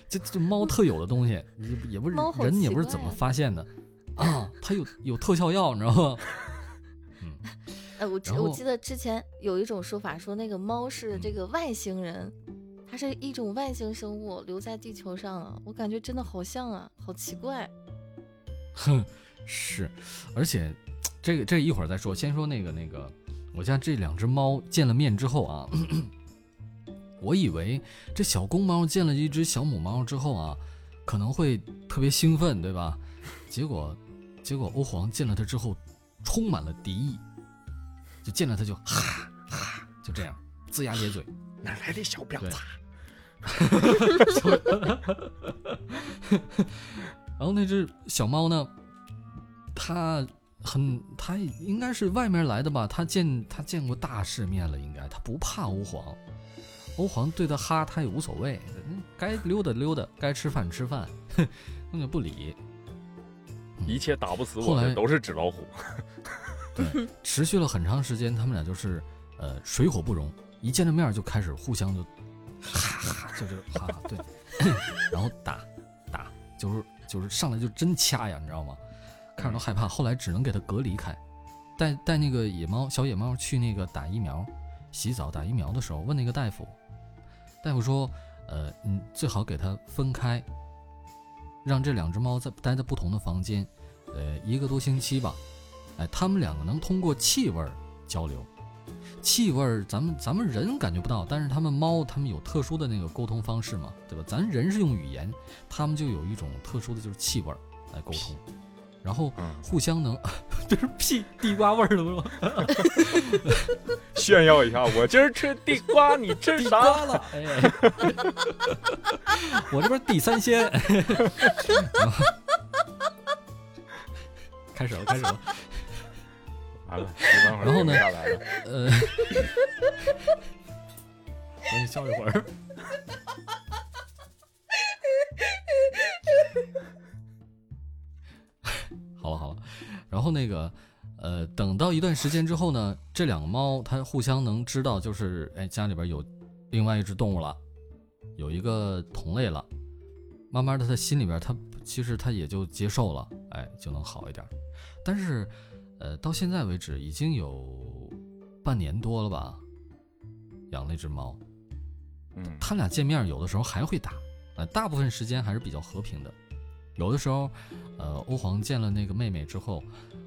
这这猫特有的东西，也也不是人也不是怎么发现的啊？它有有特效药，你知道吗？嗯，哎，我我记得之前有一种说法，说那个猫是这个外星人，它是一种外星生物留在地球上了。我感觉真的好像啊，好奇怪。哼，是，而且这个这一会儿再说，先说那个那个，我家这两只猫见了面之后啊。我以为这小公猫见了一只小母猫之后啊，可能会特别兴奋，对吧？结果，结果欧皇见了它之后，充满了敌意，就见了它就哈哈，就这样龇牙咧嘴，哪来的小婊子？然后那只小猫呢，它很，它应该是外面来的吧？它见它见过大世面了，应该它不怕欧皇。欧皇对他哈，他也无所谓，该溜达溜达，该吃饭吃饭，哼，根本不理。一切打不死我的都是纸老虎。对，持续了很长时间，他们俩就是呃水火不容，一见着面就开始互相就哈哈，就是哈哈，对，然后打打，就是就是上来就真掐呀，你知道吗？看着都害怕，后来只能给他隔离开，带带那个野猫小野猫去那个打疫苗，洗澡打疫苗的时候问那个大夫。大夫说：“呃，你最好给它分开，让这两只猫在待在不同的房间，呃，一个多星期吧。哎，它们两个能通过气味交流，气味咱们咱们人感觉不到，但是它们猫它们有特殊的那个沟通方式嘛，对吧？咱人是用语言，它们就有一种特殊的就是气味来沟通，然后互相能 就是屁地瓜味儿的吗？炫耀一下，我今儿吃地瓜，你吃啥了？哎，我这边地三鲜。开始了，开始了。完了，然后呢？呃，等你笑一会儿。后那个，呃，等到一段时间之后呢，这两个猫它互相能知道，就是哎，家里边有另外一只动物了，有一个同类了，慢慢的，它心里边它其实它也就接受了，哎，就能好一点。但是，呃，到现在为止已经有半年多了吧，养那只猫，嗯，他俩见面有的时候还会打，呃，大部分时间还是比较和平的。有的时候，呃，欧皇见了那个妹妹之后，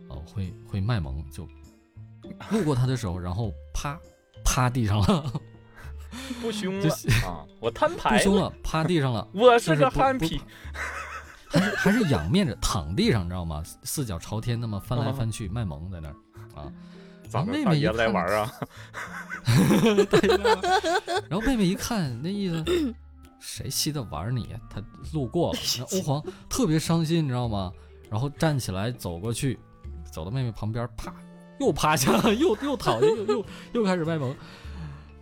呃，会会卖萌，就路过他的时候，然后趴趴地上了，不凶 了啊！我摊牌，不凶了，趴地上了。我是个憨批，还是还是仰面着躺地上，你知道吗？四脚朝天，那么翻来翻去卖萌在那儿啊。然后妹妹也来玩啊，然后妹妹一看，那意思。谁稀得玩你？他路过了，那欧皇特别伤心，你知道吗？然后站起来走过去，走到妹妹旁边，啪，又趴下了，又又躺下，又又又开始卖萌。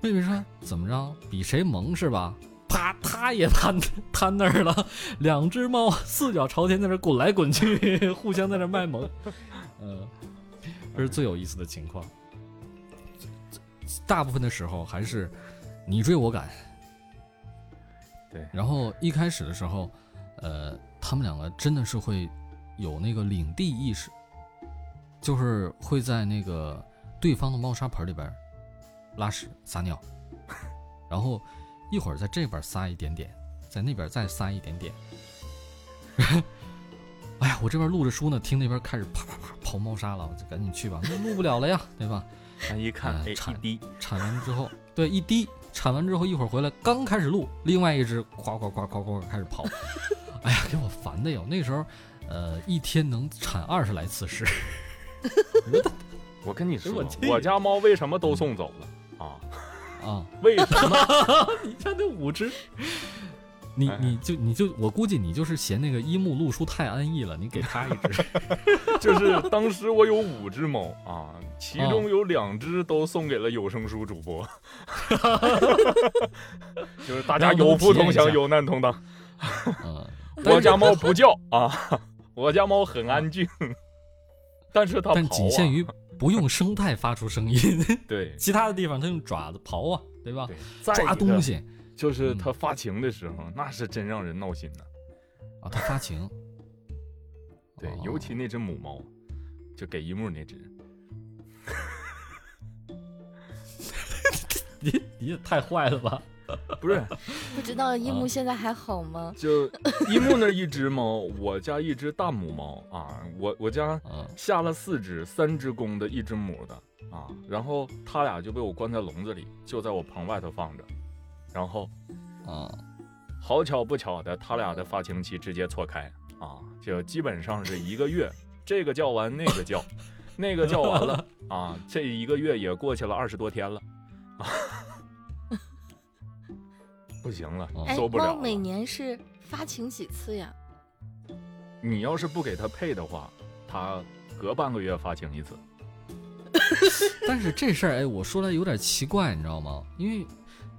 妹妹说：“怎么着？比谁萌是吧？”啪，他也瘫瘫那儿了。两只猫四脚朝天在那滚来滚去，互相在那卖萌。嗯，这是最有意思的情况。大部分的时候还是你追我赶。对，然后一开始的时候，呃，他们两个真的是会有那个领地意识，就是会在那个对方的猫砂盆里边拉屎撒尿，然后一会儿在这边撒一点点，在那边再撒一点点。哎呀，我这边录着书呢，听那边开始啪啪啪刨猫砂了，我就赶紧去吧，那录不了了呀，对吧？咱一看，哎，铲滴，铲完之后，对，一滴。铲完之后一会儿回来，刚开始录，另外一只夸夸夸夸夸开始刨，哎呀，给我烦的哟！那时候，呃，一天能铲二十来次屎。我跟你说，我家猫为什么都送走了啊？啊？为什么？你家那五只。你你就你就我估计你就是嫌那个一木路书太安逸了，你给他一只。就是当时我有五只猫啊，其中有两只都送给了有声书主播。就是大家有福同享，有难同当。我家猫不叫啊，我家猫很安静，但是它但仅限于不用声带发出声音。对，其他的地方它用爪子刨啊，对吧？抓东西。就是它发情的时候，那是真让人闹心呐！啊，它发情，对，尤其那只母猫，就给一木那只。你你也太坏了吧！不是，不知道一木现在还好吗？就一木那一只猫，我家一只大母猫啊，我我家下了四只，三只公的，一只母的啊，然后它俩就被我关在笼子里，就在我棚外头放着。然后，啊，好巧不巧的，他俩的发情期直接错开啊，就基本上是一个月，这个叫完那个叫，那个叫完了 啊，这一个月也过去了二十多天了，啊，不行了，受不了。猫每年是发情几次呀？你要是不给它配的话，它隔半个月发情一次。但是这事儿，哎，我说来有点奇怪，你知道吗？因为。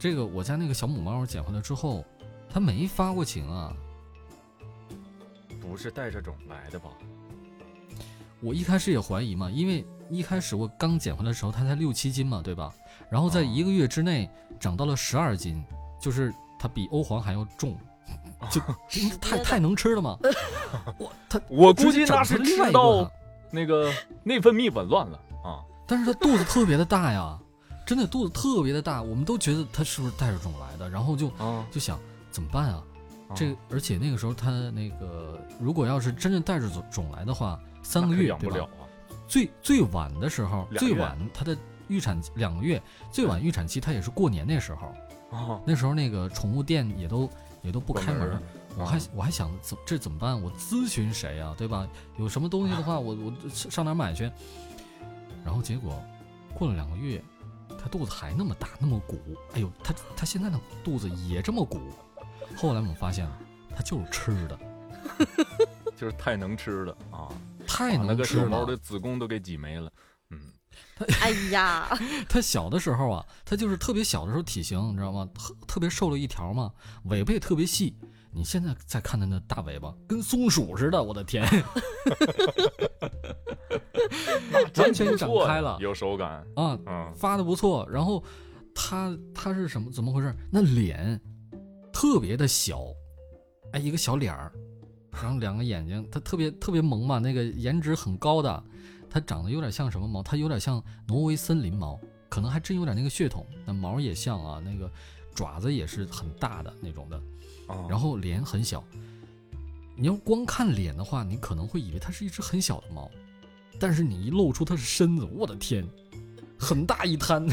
这个我家那个小母猫捡回来之后，它没发过情啊，不是带着种来的吧？我一开始也怀疑嘛，因为一开始我刚捡回来的时候，它才六七斤嘛，对吧？然后在一个月之内长到了十二斤，就是它比欧皇还要重，就太太能吃了嘛。我它我估计那是吃到那个内分泌紊乱了啊，但是它肚子特别的大呀。真的肚子特别的大，我们都觉得它是不是带着种来的，然后就就想怎么办啊？这而且那个时候它那个如果要是真正带着种种来的话，三个月养不了啊？最最晚的时候，最晚它的预产两个月，最晚预产期它也是过年那时候。那时候那个宠物店也都也都不开门，我还我还想怎这怎么办？我咨询谁啊？对吧？有什么东西的话，我我上哪买去？然后结果过了两个月，他肚子还那么大，那么鼓。哎呦，他他现在的肚子也这么鼓。后来我们发现啊，他就是吃的，就是太能吃了啊！太能吃了，那个小猫的子宫都给挤没了。哎呀，他小的时候啊，他就是特别小的时候体型，你知道吗？特特别瘦了一条嘛，尾巴也特别细。你现在再看他那大尾巴，跟松鼠似的，我的天！完全展开了，有手感啊，发的不错。然后他他是什么？怎么回事？那脸特别的小，哎，一个小脸儿，然后两个眼睛，他特别特别萌嘛，那个颜值很高的。他长得有点像什么猫？它有点像挪威森林猫，可能还真有点那个血统。那毛也像啊，那个爪子也是很大的那种的。然后脸很小，你要光看脸的话，你可能会以为它是一只很小的猫，但是你一露出它的身子，我的天，很大一滩。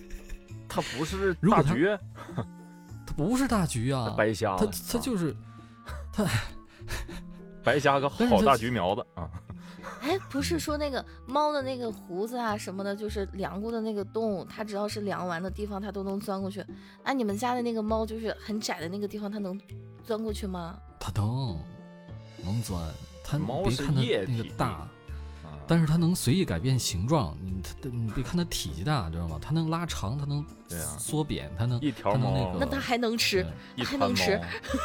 它不是 大橘，它不是大橘啊，白瞎它它就是它白瞎个好大橘苗子啊。哎，不是说那个猫的那个胡子啊什么的，就是量过的那个洞，它只要是量完的地方，它都能钻过去。那你们家的那个猫就是很窄的那个地方，它能钻过去吗？它能，能钻。它猫别看它那个大，但是它能随意改变形状。你它你别看它体积大，知道吗？它能拉长，它能缩扁，它能一条毛。那它还能吃，还能吃，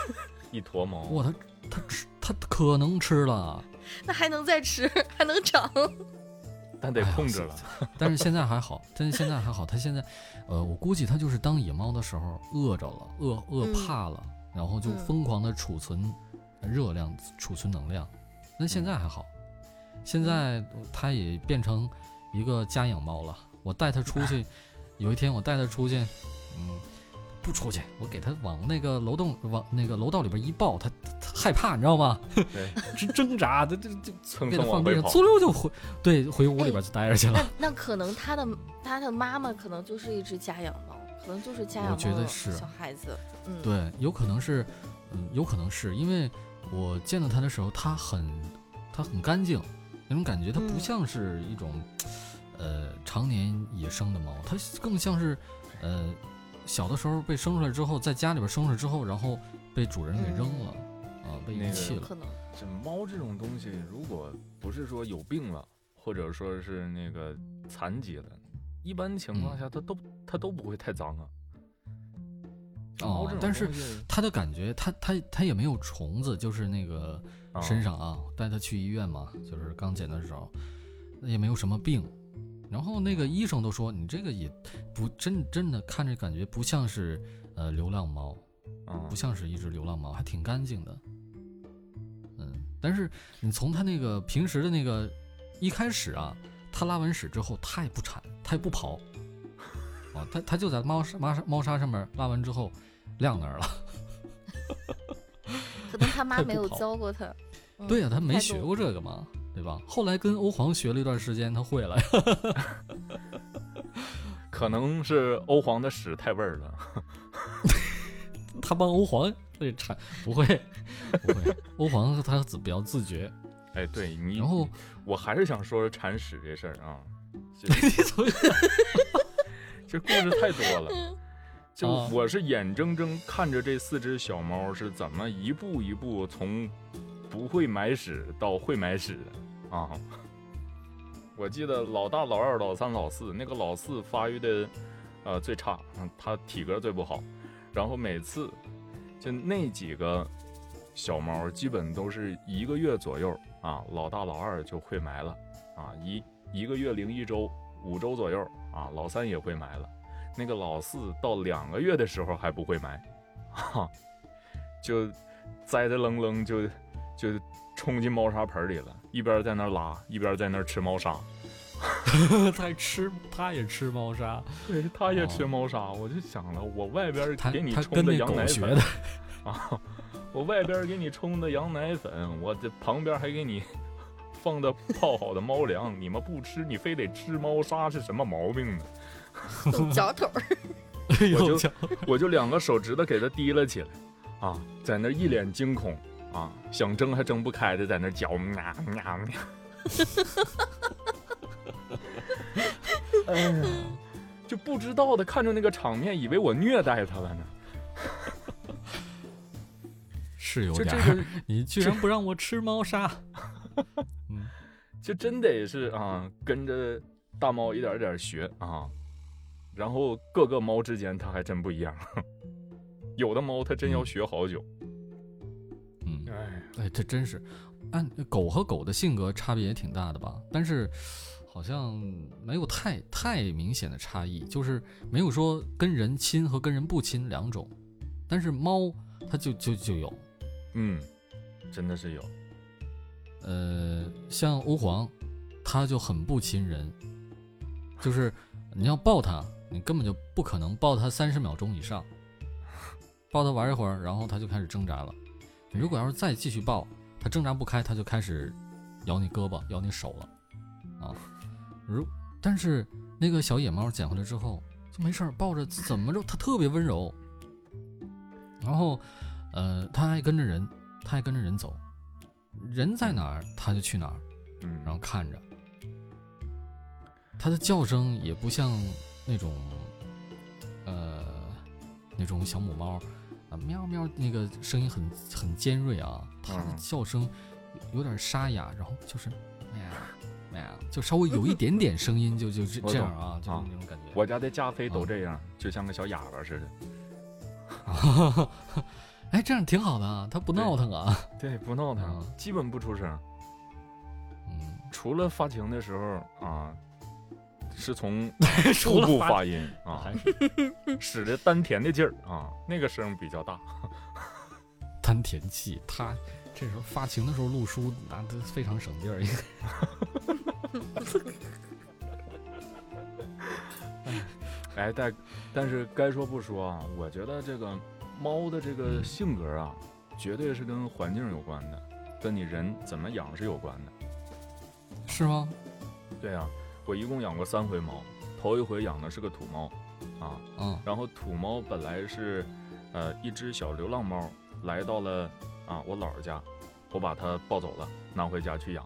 一坨毛。哇，它它吃，它可能吃了。那还能再吃，还能长，但得控制了。但是现在还好，但是现在还好。它现在，呃，我估计它就是当野猫的时候饿着了，饿饿怕了，然后就疯狂的储存热量、储存能量。那现在还好，现在它也变成一个家养猫了。我带它出去，有一天我带它出去，嗯。不出去，我给他往那个楼洞往那个楼道里边一抱，他害怕，你知道吗？对，直挣扎，他这这给他放地上，嗖溜就回，对，回屋里边就待着去了。那那可能他的他的妈妈可能就是一只家养猫，可能就是家养猫。我觉得是小孩子，嗯，对，有可能是，嗯，有可能是因为我见到他的时候，他很他很干净，那种感觉，它不像是一种呃常年野生的猫，它更像是呃。小的时候被生出来之后，在家里边生出来之后，然后被主人给扔了，啊，被遗弃了。可能这猫这种东西，如果不是说有病了，或者说是那个残疾了，一般情况下它都它都不会太脏啊。哦，但是它的感觉，它它它也没有虫子，就是那个身上啊，带它去医院嘛，就是刚捡的时候，那也没有什么病。然后那个医生都说你这个也不真真的看着感觉不像是呃流浪猫，不像是一只流浪猫，还挺干净的。嗯，但是你从它那个平时的那个一开始啊，它拉完屎之后它也不铲，它也不刨，啊，它它就在猫砂猫砂猫砂上面拉完之后晾那儿了。可能他 妈没有教过他。对呀，他没学过这个嘛。对吧？后来跟欧皇学了一段时间，他会了。可能是欧皇的屎太味儿了。他帮欧皇会铲，不会，不会。欧皇他自比较自觉。哎，对你。然后我还是想说铲屎这事儿啊。这故事太多了。就我是眼睁睁看着这四只小猫是怎么一步一步从不会买屎到会买屎的。啊，我记得老大、老二、老三、老四，那个老四发育的，呃，最差，嗯，他体格最不好，然后每次就那几个小猫，基本都是一个月左右啊，老大、老二就会埋了，啊，一一个月零一周，五周左右啊，老三也会埋了，那个老四到两个月的时候还不会埋，哈，就栽栽愣愣就就。冲进猫砂盆里了，一边在那拉，一边在那吃猫砂。他吃，他也吃猫砂。对，他也吃猫砂。我就想了，我外边给你冲的羊奶粉啊，我外边给你冲的羊奶粉，我这旁边还给你 放的泡好的猫粮，你们不吃，你非得吃猫砂，是什么毛病呢？有脚腿儿。我就我就两个手指头给他提了起来。啊，在那一脸惊恐啊，想睁还睁不开的，在那嚼喵喵喵。哎呀，就不知道的看着那个场面，以为我虐待他了呢。是有点，你居然不让我吃猫砂。嗯，就真得是啊，跟着大猫一点一点学啊。然后各个猫之间，它还真不一样。有的猫它真要学好久。嗯，哎哎，这真是，按狗和狗的性格差别也挺大的吧？但是好像没有太太明显的差异，就是没有说跟人亲和跟人不亲两种。但是猫它就就就有，嗯，真的是有。呃，像欧皇，它就很不亲人，就是你要抱它。你根本就不可能抱它三十秒钟以上，抱它玩一会儿，然后它就开始挣扎了。你如果要是再继续抱，它挣扎不开，它就开始咬你胳膊、咬你手了啊。如但是那个小野猫捡回来之后就没事儿抱着怎么着，它特别温柔。然后，呃，它还跟着人，它还跟着人走，人在哪儿它就去哪儿，嗯，然后看着。它的叫声也不像。那种，呃，那种小母猫，啊，喵喵，那个声音很很尖锐啊，它的叫声有点沙哑，然后就是喵喵，就稍微有一点点声音，就就是这样啊，就那种感觉。我家的加菲都这样，就像个小哑巴似的。哎，这样挺好的，它不闹腾啊。对，不闹腾，基本不出声。嗯，除了发情的时候啊。是从 腹部发音啊，使的丹田的劲儿啊，那个声比较大。丹田气，他这时候发情的时候录书，那都非常省劲儿。哎，但但是该说不说啊，我觉得这个猫的这个性格啊，绝对是跟环境有关的，跟你人怎么养是有关的。是吗？对呀。我一共养过三回猫，头一回养的是个土猫，啊，嗯，然后土猫本来是，呃，一只小流浪猫，来到了啊我姥姥家，我把它抱走了，拿回家去养，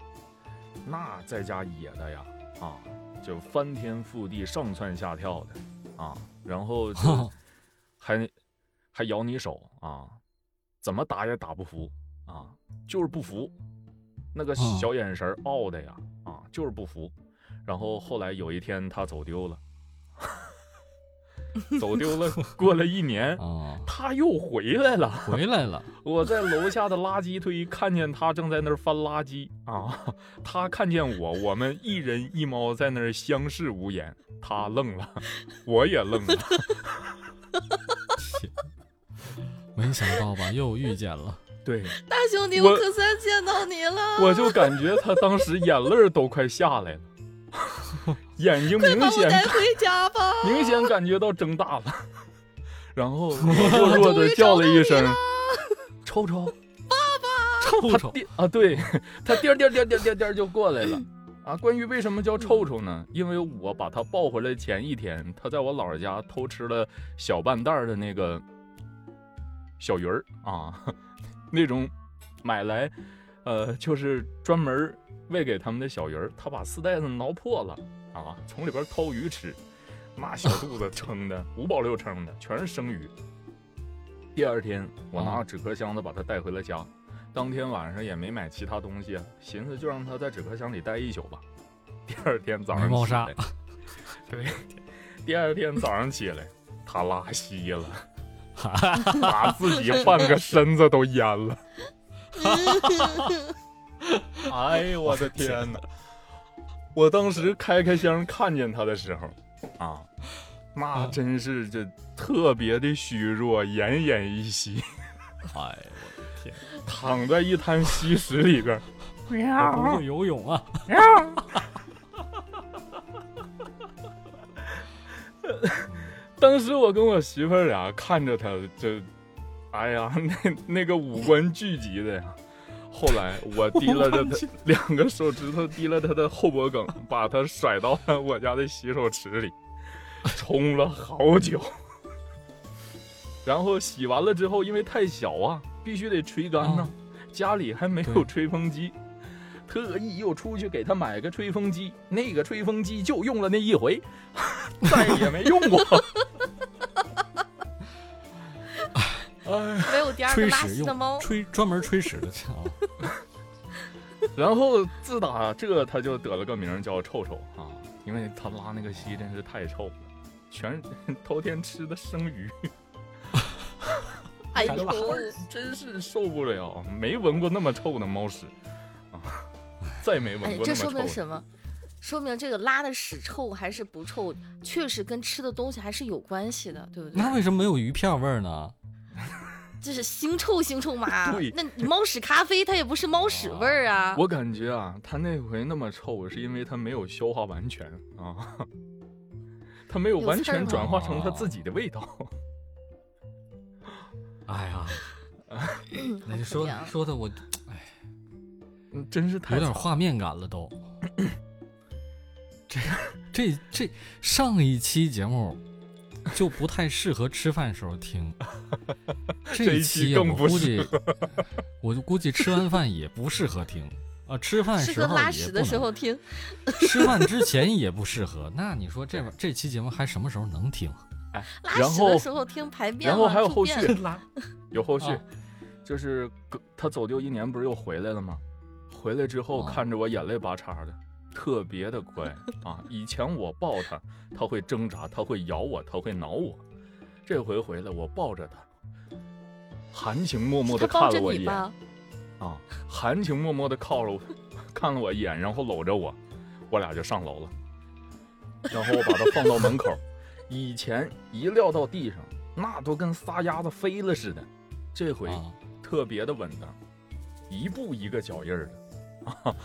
那在家野的呀，啊，就翻天覆地、上蹿下跳的，啊，然后就 还还咬你手啊，怎么打也打不服啊，就是不服，那个小眼神傲的呀，啊，就是不服。然后后来有一天他走丢了，走丢了，过了一年，他又回来了，回来了。我在楼下的垃圾堆看见他正在那儿翻垃圾啊，他看见我，我们一人一猫在那儿相视无言，他愣了，我也愣了。没想到吧，又遇见了。对，大兄弟，我可算见到你了。我就感觉他当时眼泪都快下来了。眼睛明显带回家吧，明显感觉到睁大了，然后 弱弱的叫了一声：“臭臭，爸爸，臭臭啊！”对他颠颠颠颠颠颠就过来了啊！关于为什么叫臭臭呢？因为我把他抱回来前一天，他在我姥姥家偷吃了小半袋的那个小鱼儿啊，那种买来，呃，就是专门。喂给他们的小鱼儿，他把丝带子挠破了啊，从里边掏鱼吃，那小肚子撑的五饱六撑的，全是生鱼。第二天，我拿纸壳箱子把它带回了家，当天晚上也没买其他东西，寻思就让它在纸壳箱里待一宿吧。第二天早上起来，对，第二天早上起来，它拉稀了，把自己半个身子都淹了。哎呦 我的天哪！我当时开开箱看见他的时候，啊，那真是这特别的虚弱，奄奄一息。哎呦我的天！躺在一滩稀屎里边，不会游泳啊！当时我跟我媳妇儿俩看着他，这，哎呀，那那个五官聚集的呀。后来我提了他 两个手指头，提了他的后脖梗，把他甩到了我家的洗手池里，冲了好久。然后洗完了之后，因为太小啊，必须得吹干呢。家里还没有吹风机，特意又出去给他买个吹风机。那个吹风机就用了那一回，再也没用过。哎，没有第二个拉稀的猫，吹专门吹屎的然后自打这，他就得了个名叫臭臭啊，因为他拉那个稀真是太臭了，全头 天吃的生鱼。哎呦，真是受不了，没闻过那么臭的猫屎啊！再没闻过那么臭。这说明什么？说明这个拉的屎臭还是不臭，确实跟吃的东西还是有关系的，对不对？那为什么没有鱼片味儿呢？这是腥臭腥臭嘛？那猫屎咖啡它也不是猫屎味儿啊。我感觉啊，它那回那么臭，是因为它没有消化完全啊，它没有完全转化成它自己的味道。哎呀，那你说说的我，哎，真是太有点画面感了都。这这这上一期节目就不太适合吃饭时候听，这一期我估计，我就估计吃完饭也不适合听啊。吃饭时候拉屎的时候听，吃饭之前也不适合。那你说这这期节目还什么时候能听？哎，拉屎的时候听排便，然后还有后续，有后续，就是他走丢一年，不是又回来了吗？回来之后看着我眼泪巴叉的，特别的乖啊！以前我抱它，它会挣扎，它会咬我，它会挠我。这回回来，我抱着它，含情脉脉的看了我一眼，啊，含情脉脉的靠了我，看了我一眼，然后搂着我，我俩就上楼了，然后我把它放到门口。以前一撂到地上，那都跟撒丫子飞了似的，这回特别的稳当，一步一个脚印儿的，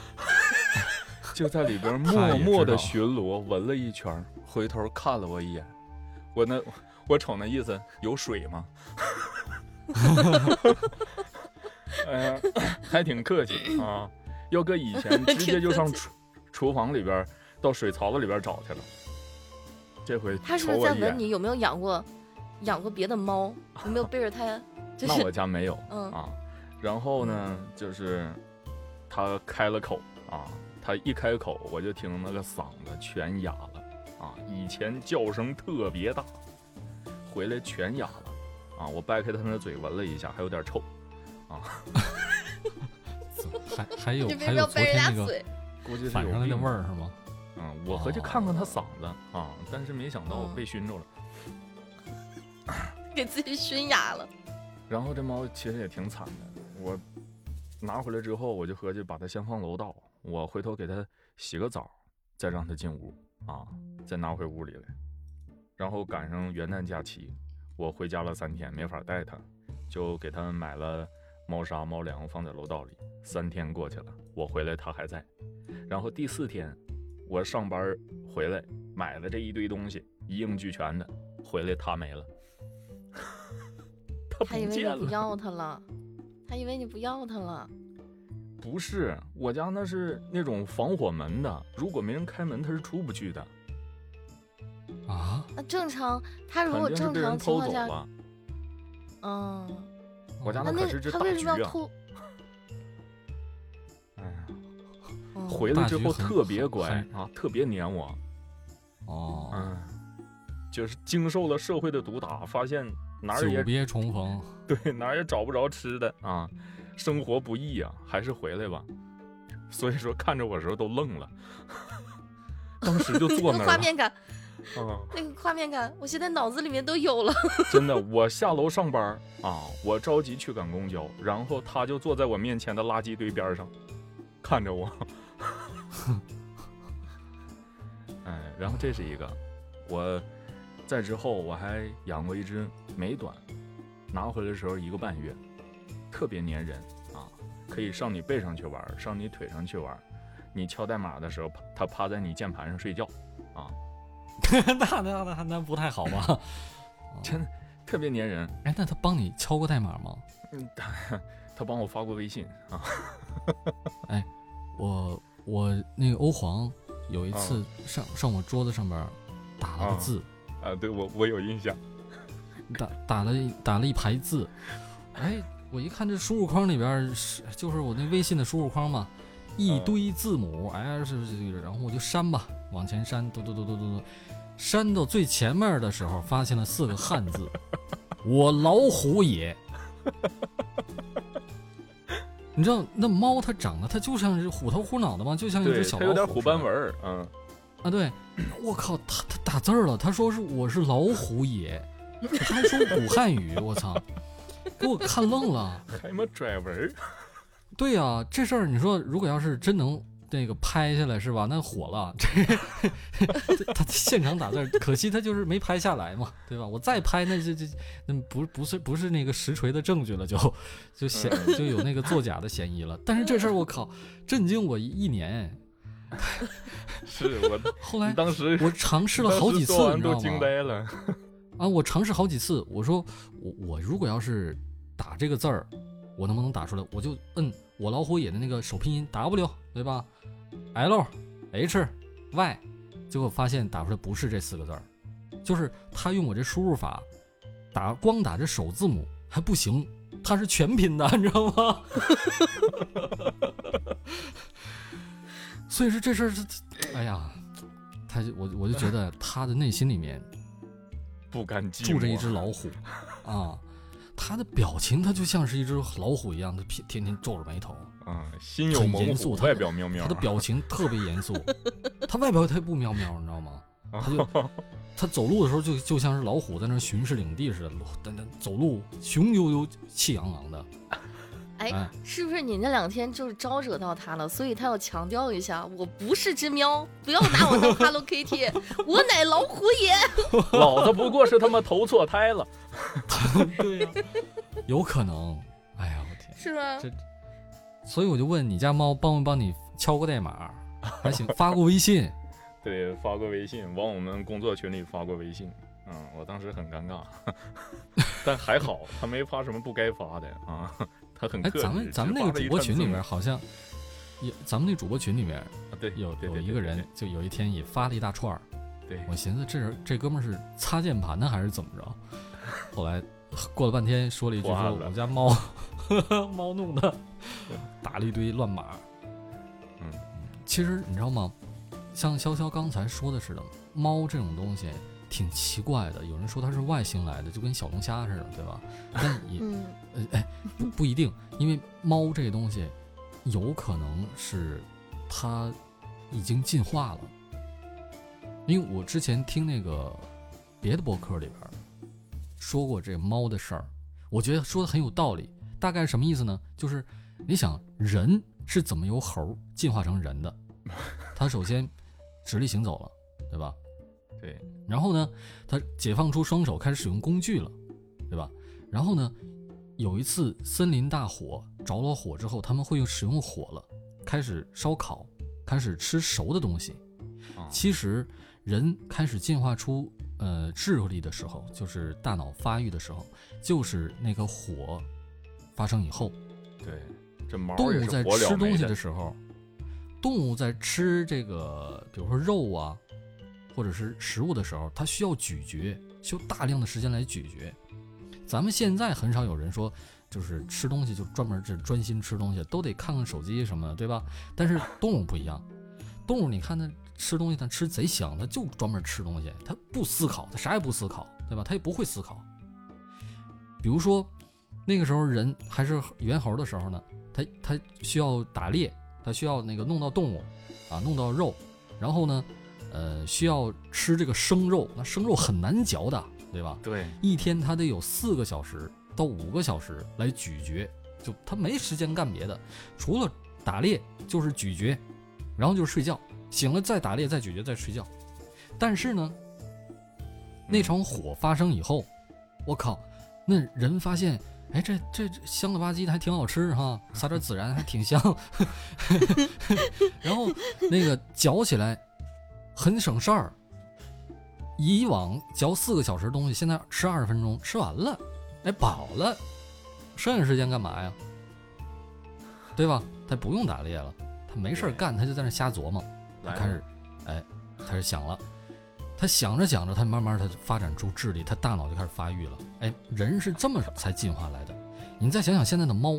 就在里边默默的巡逻，闻了一圈，回头看了我一眼，我那我瞅那意思有水吗？哎呀，还挺客气啊，要搁以前 直接就上厨厨房里边，到水槽子里边找去了。这回他是不是在问你有没有养过，养过别的猫？有没有背着它？那我家没有，嗯啊。然后呢，就是他开了口啊，他一开口，我就听那个嗓子全哑了啊。以前叫声特别大，回来全哑了啊。我掰开他那嘴闻了一下，还有点臭啊。还还有还有昨天那个估计是反上来的味儿是吗？嗯，我合计看看他嗓子啊，但是没想到我被熏着了，给自己熏哑了。然后这猫其实也挺惨的，我拿回来之后，我就合计把它先放楼道，我回头给它洗个澡，再让它进屋啊，再拿回屋里来。然后赶上元旦假期，我回家了三天，没法带它，就给它买了猫砂、猫粮放在楼道里。三天过去了，我回来它还在，然后第四天。我上班回来买了这一堆东西，一应俱全的，回来他没了，他不见了。他以为你不要他了，他以为你不要他了。不是，我家那是那种防火门的，如果没人开门，它是出不去的。啊？那正常，他如果正常情况下，嗯，我家那可是只大橘啊。回来之后特别乖啊，特别黏我。哦，嗯，就是经受了社会的毒打，发现哪儿也别重逢，对，哪儿也找不着吃的啊，生活不易啊，还是回来吧。所以说看着我的时候都愣了，当时就坐那儿。画面感，嗯，那个画面感，我现在脑子里面都有了。真的，我下楼上班啊，我着急去赶公交，然后他就坐在我面前的垃圾堆边上，看着我。哎，然后这是一个，我在之后我还养过一只美短，拿回来的时候一个半月，特别粘人啊，可以上你背上去玩，上你腿上去玩，你敲代码的时候，它趴在你键盘上睡觉，啊，那那那那不太好吧？真特别粘人。哎，那他帮你敲过代码吗？嗯，他帮我发过微信啊。哎。我我那个欧皇有一次上上我桌子上边打了个字，啊，对我我有印象，打打了打了一排字，哎，我一看这输入框里边是就是我那微信的输入框嘛，一堆字母，哎，是是，然后我就删吧，往前删，嘟嘟嘟嘟嘟嘟，删到最前面的时候，发现了四个汉字，我老虎也。你知道那猫它长得它就像是虎头虎脑的吗？就像一只小老虎，有点虎斑纹嗯，啊，对，我靠，它它打字了，他说是我是老虎也，他还说古汉语，我操，给我看愣了，还么拽文？对呀，这事儿你说如果要是真能。那个拍下来是吧？那火了，这他现场打字，可惜他就是没拍下来嘛，对吧？我再拍，那这这那不不是不是那个实锤的证据了，就就显就有那个作假的嫌疑了。但是这事儿我靠，震惊我一年。是我后来当时我尝试了好几次，你知道吗？啊，我尝试好几次，我说我我如果要是打这个字儿，我能不能打出来？我就摁我老虎野的那个首拼音 W，对吧？L H Y，结果发现打出来不是这四个字儿，就是他用我这输入法打，光打这首字母还不行，他是全拼的，你知道吗？所以说这事儿是，哎呀，他就我我就觉得他的内心里面不甘住着一只老虎啊，他的表情他就像是一只老虎一样，他天天天皱着眉头。啊，心有猛虎，外表喵喵。他的表情特别严肃，他外表他也不喵喵，你知道吗？他就他走路的时候就就像是老虎在那巡视领地似的，但他走路雄赳赳、气昂昂的。哎，是不是你那两天就是招惹到他了？所以他要强调一下，我不是只喵，不要拿我当 Hello Kitty，我乃老虎也。老子不过是他妈投错胎了。对呀，有可能。哎呀，我天，是吗？这。所以我就问你家猫帮不帮你敲过代码，还行，发过微信，对，发过微信，往我们工作群里发过微信，嗯，我当时很尴尬，但还好他没发什么不该发的啊，他很客气。咱们咱们那个主播群里面好像，有咱们那主播群里面，对，有有一个人就有一天也发了一大串儿，对我寻思这人这哥们儿是擦键盘呢还是怎么着？后来过了半天说了一句说我家猫 猫弄的。打了一堆乱码，嗯，其实你知道吗？像潇潇刚才说的似的，猫这种东西挺奇怪的。有人说它是外星来的，就跟小龙虾似的，对吧？但也，哎，不不一定，因为猫这个东西有可能是它已经进化了。因为我之前听那个别的博客里边说过这猫的事儿，我觉得说的很有道理。大概什么意思呢？就是你想人是怎么由猴进化成人的？他首先直立行走了，对吧？对。然后呢，他解放出双手，开始使用工具了，对吧？然后呢，有一次森林大火着了火之后，他们会用使用火了，开始烧烤，开始吃熟的东西。其实人开始进化出呃智力的时候，就是大脑发育的时候，就是那个火。发生以后，对，这猫动物在吃东西的时候，动物在吃这个，比如说肉啊，或者是食物的时候，它需要咀嚼，需要大量的时间来咀嚼。咱们现在很少有人说，就是吃东西就专门是专心吃东西，都得看看手机什么的，对吧？但是动物不一样，动物你看它吃东西，它吃贼香，它就专门吃东西，它不思考，它啥也不思考，对吧？它也不会思考。比如说。那个时候人还是猿猴的时候呢，他他需要打猎，他需要那个弄到动物，啊，弄到肉，然后呢，呃，需要吃这个生肉，那生肉很难嚼的，对吧？对，一天他得有四个小时到五个小时来咀嚼，就他没时间干别的，除了打猎就是咀嚼，然后就是睡觉，醒了再打猎再咀嚼再睡觉。但是呢，那场火发生以后，我靠，那人发现。哎，这这香了吧唧的，还挺好吃哈，撒点孜然还挺香。然后那个嚼起来很省事儿，以往嚼四个小时东西，现在吃二十分钟吃完了，哎，饱了，剩下时间干嘛呀？对吧？他不用打猎了，他没事干，他就在那瞎琢磨。他开始，哎，开始想了，他想着想着，他慢慢他发展出智力，他大脑就开始发育了。哎，人是这么才进化来的。你再想想现在的猫，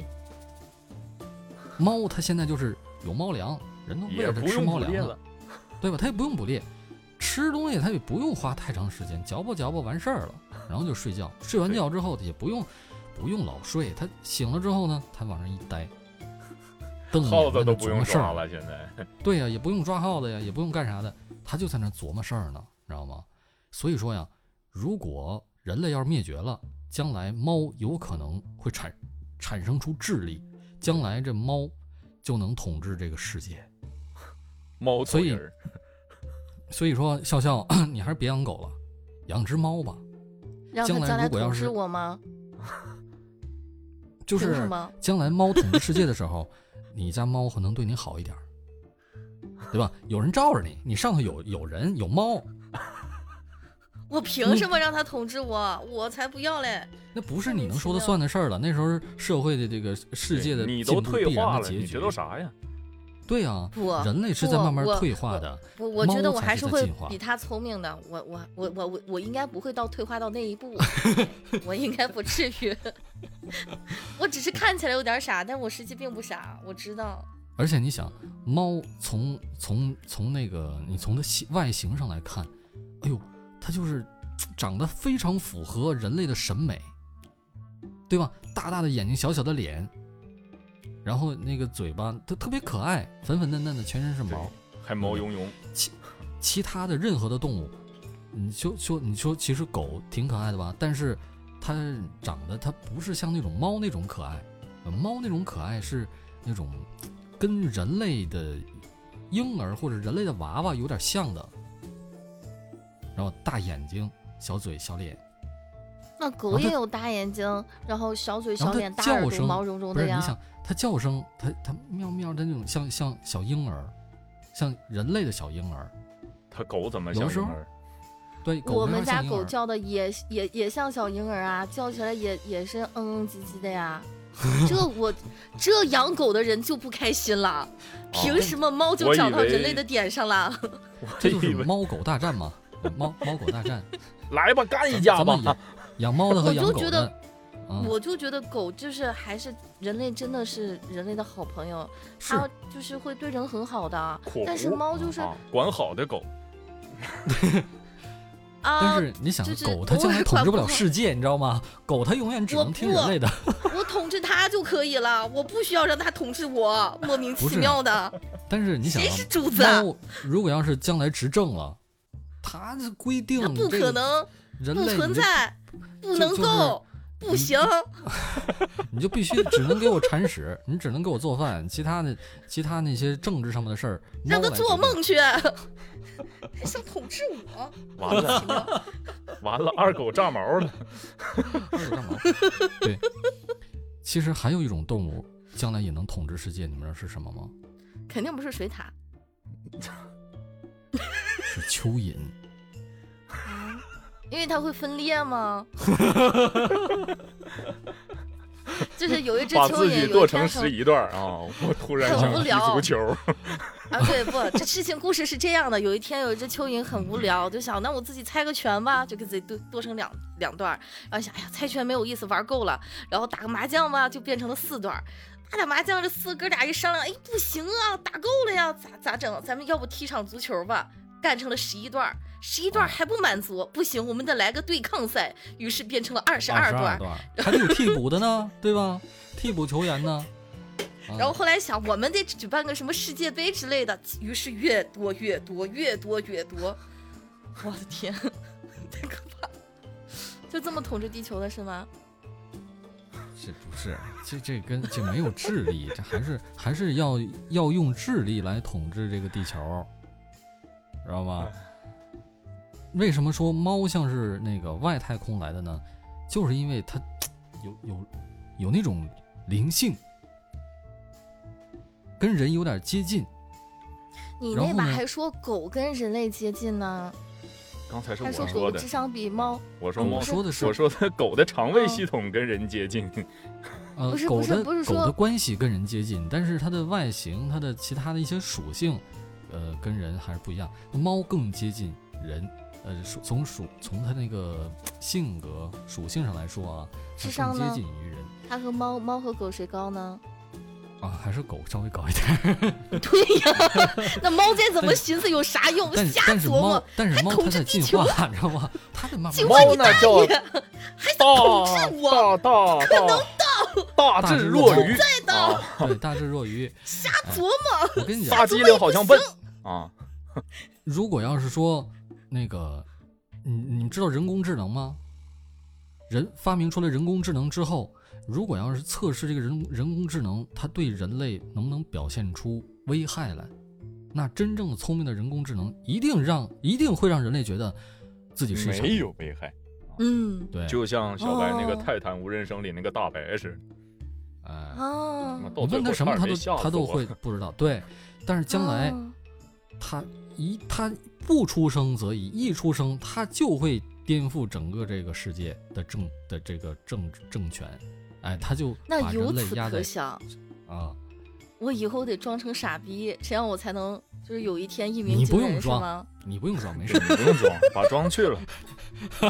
猫它现在就是有猫粮，人都喂着吃猫粮了，对吧？它也不用捕猎，吃东西它也不用花太长时间，嚼吧嚼吧完事儿了，然后就睡觉。睡完觉之后也不用不用老睡，他醒了之后呢，他往那一待，耗子都不用抓了，现在。对呀，也不用抓耗子呀，也不用干啥的，他就在那琢磨事儿呢。知道吗？所以说呀，如果人类要是灭绝了，将来猫有可能会产产生出智力，将来这猫就能统治这个世界。猫所以所以说，笑笑，你还是别养狗了，养只猫吧。将来如果要是我吗？就是将来猫统治世界的时候，你家猫可能对你好一点，对吧？有人罩着你，你上头有有人有猫。我凭什么让他统治我？我才不要嘞！那不是你能说的算的事儿了。那时候社会的这个世界的你都退化了，你觉得啥呀？对啊，不，人类是在慢慢退化的。我我觉得我还是会比他聪明的。我我我我我我应该不会到退化到那一步，我应该不至于。我只是看起来有点傻，但我实际并不傻，我知道。而且你想，猫从从从那个你从它形外形上来看，哎呦。它就是长得非常符合人类的审美，对吧？大大的眼睛，小小的脸，然后那个嘴巴，它特别可爱，粉粉嫩嫩的，全身是毛，还毛茸茸。其其他的任何的动物，你就说你说，其实狗挺可爱的吧？但是它长得它不是像那种猫那种可爱，猫那种可爱是那种跟人类的婴儿或者人类的娃娃有点像的。然后大眼睛、小嘴、小脸，那狗也有大眼睛，然后小嘴、小脸、大耳朵、毛茸茸的呀。你想，它叫声，它它喵喵的那种，像像小婴儿，像人类的小婴儿。它狗怎么像婴儿？对，我们家狗叫的也也也像小婴儿啊，叫起来也也是嗯嗯唧唧的呀。这我这养狗的人就不开心了，凭什么猫就长到人类的点上了？这就是猫狗大战嘛？猫猫狗大战，来吧，干一架吧！养猫的和养狗的，我就觉得狗就是还是人类真的是人类的好朋友，它就是会对人很好的。但是猫就是管好的狗。啊！但是你想，狗它将来统治不了世界，你知道吗？狗它永远只能听人类的。我统治它就可以了，我不需要让它统治我。莫名其妙的。但是你想，谁是主子？猫如果要是将来执政了。它这规定，不可能，不存在，不能够，不行。你就必须只能给我铲屎，你只能给我做饭，其他的其他那些政治上面的事儿，让他做梦去。还想统治我？完了，完了，二狗炸毛了。二狗炸毛。对，其实还有一种动物，将来也能统治世界，你们知道是什么吗？肯定不是水獭。是蚯蚓，因为它会分裂吗？就是有一只蚯蚓，把自己剁成十一段啊！我突然想踢足球。啊，对不？这事情故事是这样的：有一天有一只蚯蚓很无聊，就想那我自己猜个拳吧，就给自己剁剁成两两段。然后想，哎呀，猜拳没有意思，玩够了，然后打个麻将吧，就变成了四段。打打麻将，这四哥俩一商量，哎，不行啊，打够了呀，咋咋整？咱们要不踢场足球吧？干成了十一段，十一段还不满足，不行，我们得来个对抗赛。于是变成了二十二段，还得有替补的呢，对吧？替补球员呢？然后后来想，我们得举办个什么世界杯之类的。于是越多越多，越多越多。我的天，太可怕！就这么统治地球的是吗？这不是，这这跟这没有智力，这还是还是要要用智力来统治这个地球。知道吗？为什么说猫像是那个外太空来的呢？就是因为它 有有有那种灵性，跟人有点接近。你那把还说狗跟人类接近呢？刚才是我说的。智商比猫。我说猫说的是我说的狗的肠胃系统跟人接近。呃，狗的狗的关系跟人接近，但是它的外形、它的其他的一些属性。呃，跟人还是不一样，猫更接近人，呃，属从属从它那个性格属性上来说啊，智商接近于人。它和猫猫和狗谁高呢？啊，还是狗稍微高一点。对呀，那猫再怎么寻思有啥用？瞎琢磨。但是猫它在进化，你知道吗？它在慢慢。猫那叫还统治我？大大可能大智若愚。在的。对，大智若愚。瞎琢磨。我跟你讲，大机灵好像笨啊。如果要是说那个，你你们知道人工智能吗？人发明出来人工智能之后。如果要是测试这个人人工智能，它对人类能不能表现出危害来，那真正的聪明的人工智能一定让一定会让人类觉得自己是没有危害。嗯，对，就像小白那个泰坦无人生里那个大白似的。哎，你问他什么他都他都会不知道。对，但是将来他一他不出生则已，一出生他就会颠覆整个这个世界的政的这个政政权。哎，他就那由此可想啊，我以后得装成傻逼，这样我才能就是有一天一鸣惊人，是吗？你不用装，没事，你不用装，把妆去了。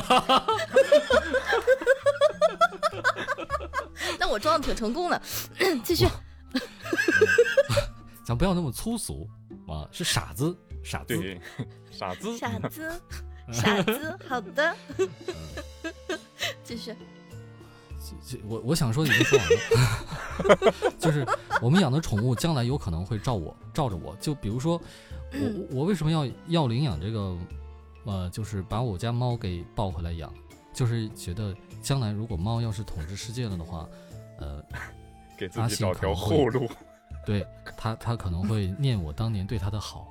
那我装的挺成功的，继续。咱不要那么粗俗啊，是傻子，傻子，对，傻子，傻子，傻子，好的，继续。我我想说已经说完了，就是我们养的宠物将来有可能会照我照着我，就比如说我我为什么要要领养这个，呃，就是把我家猫给抱回来养，就是觉得将来如果猫要是统治世界了的话，呃，给自己找条后路，对他他可能会念我当年对他的好，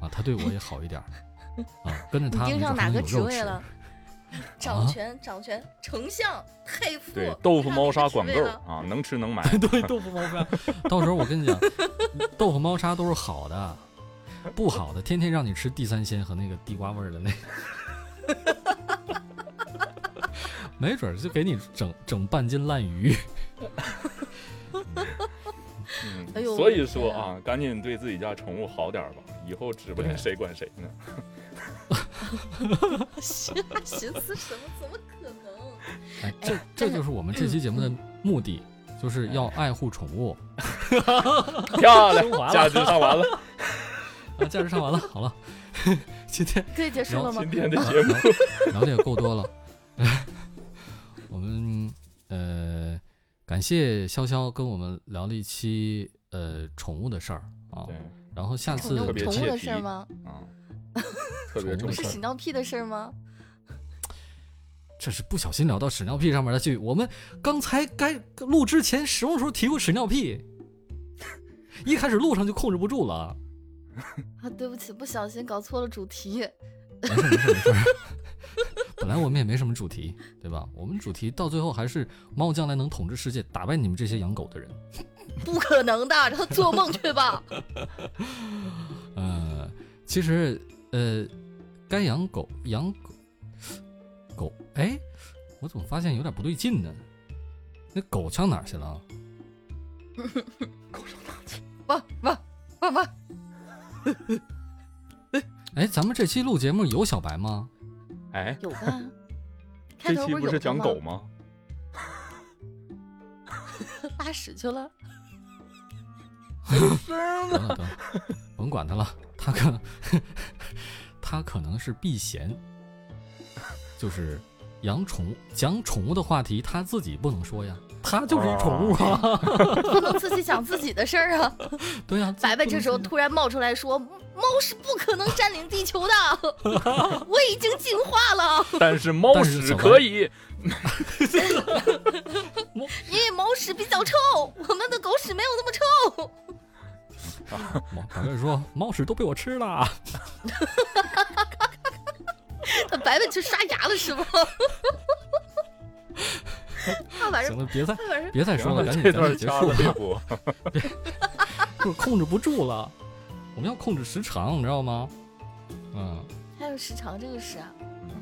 啊，他对我也好一点，啊，跟着他盯上哪个职位了？掌权，掌权，丞相，太傅。对，豆腐猫砂管够啊，能吃能买。对，豆腐猫砂。到时候我跟你讲，豆腐猫砂都是好的，不好的天天让你吃地三鲜和那个地瓜味儿的那个。没准就给你整整半斤烂鱼。嗯，所以说啊，赶紧对自己家宠物好点吧，以后指不定谁管谁呢。寻寻思什么？怎么可能？哎，这这就是我们这期节目的目的，就是要爱护宠物。漂亮，价值上完了。啊，价值上完了，好了，今天可以结束了吗？今天的节目聊的也够多了。我们呃，感谢潇潇跟我们聊了一期呃宠物的事儿啊。然后下次宠物的事儿吗？啊。特别重不是屎尿屁的事儿吗？这是不小心聊到屎尿屁上面了去。我们刚才该录之前什么时候提过屎尿屁？一开始录上就控制不住了。啊，对不起，不小心搞错了主题。没事没事没事。本来我们也没什么主题，对吧？我们主题到最后还是猫将来能统治世界，打败你们这些养狗的人。不可能的，让他做梦去吧。呃，其实。呃，该养狗养狗，狗哎，我怎么发现有点不对劲呢？那狗上哪去了？狗上哪去？汪汪汪汪！哎，咱们这期录节目有小白吗？哎，有吧？这期不是讲狗吗？拉屎去了。得了得了，甭管他了，他可能他可能是避嫌，就是养宠物讲宠物的话题，他自己不能说呀，他就是一宠物啊，不能自己讲自己的事儿啊。对呀，白白这时候突然冒出来说：“猫是不可能占领地球的，我已经进化了。”但是猫屎可以，因为猫屎比较臭，我们的狗屎没有那么臭。啊，猫，白白说猫屎都被我吃了。白白去刷牙了是吗？行了，别再别再说了，赶紧结束吧。别，控制不住了。我们要控制时长，你知道吗？嗯。还有时长这个事啊？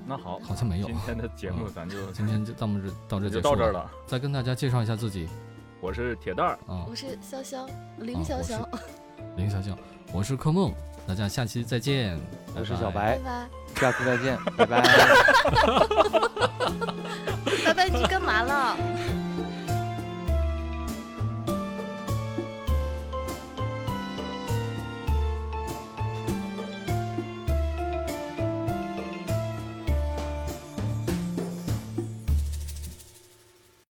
那好，好像没有。今天的节目咱就今天就到这到这就到这儿了。再跟大家介绍一下自己，我是铁蛋儿啊，我是潇潇林潇潇。林小静，我是柯梦，大家下期再见。我是小白，拜拜。下次再见，拜拜。拜拜，你去干嘛了？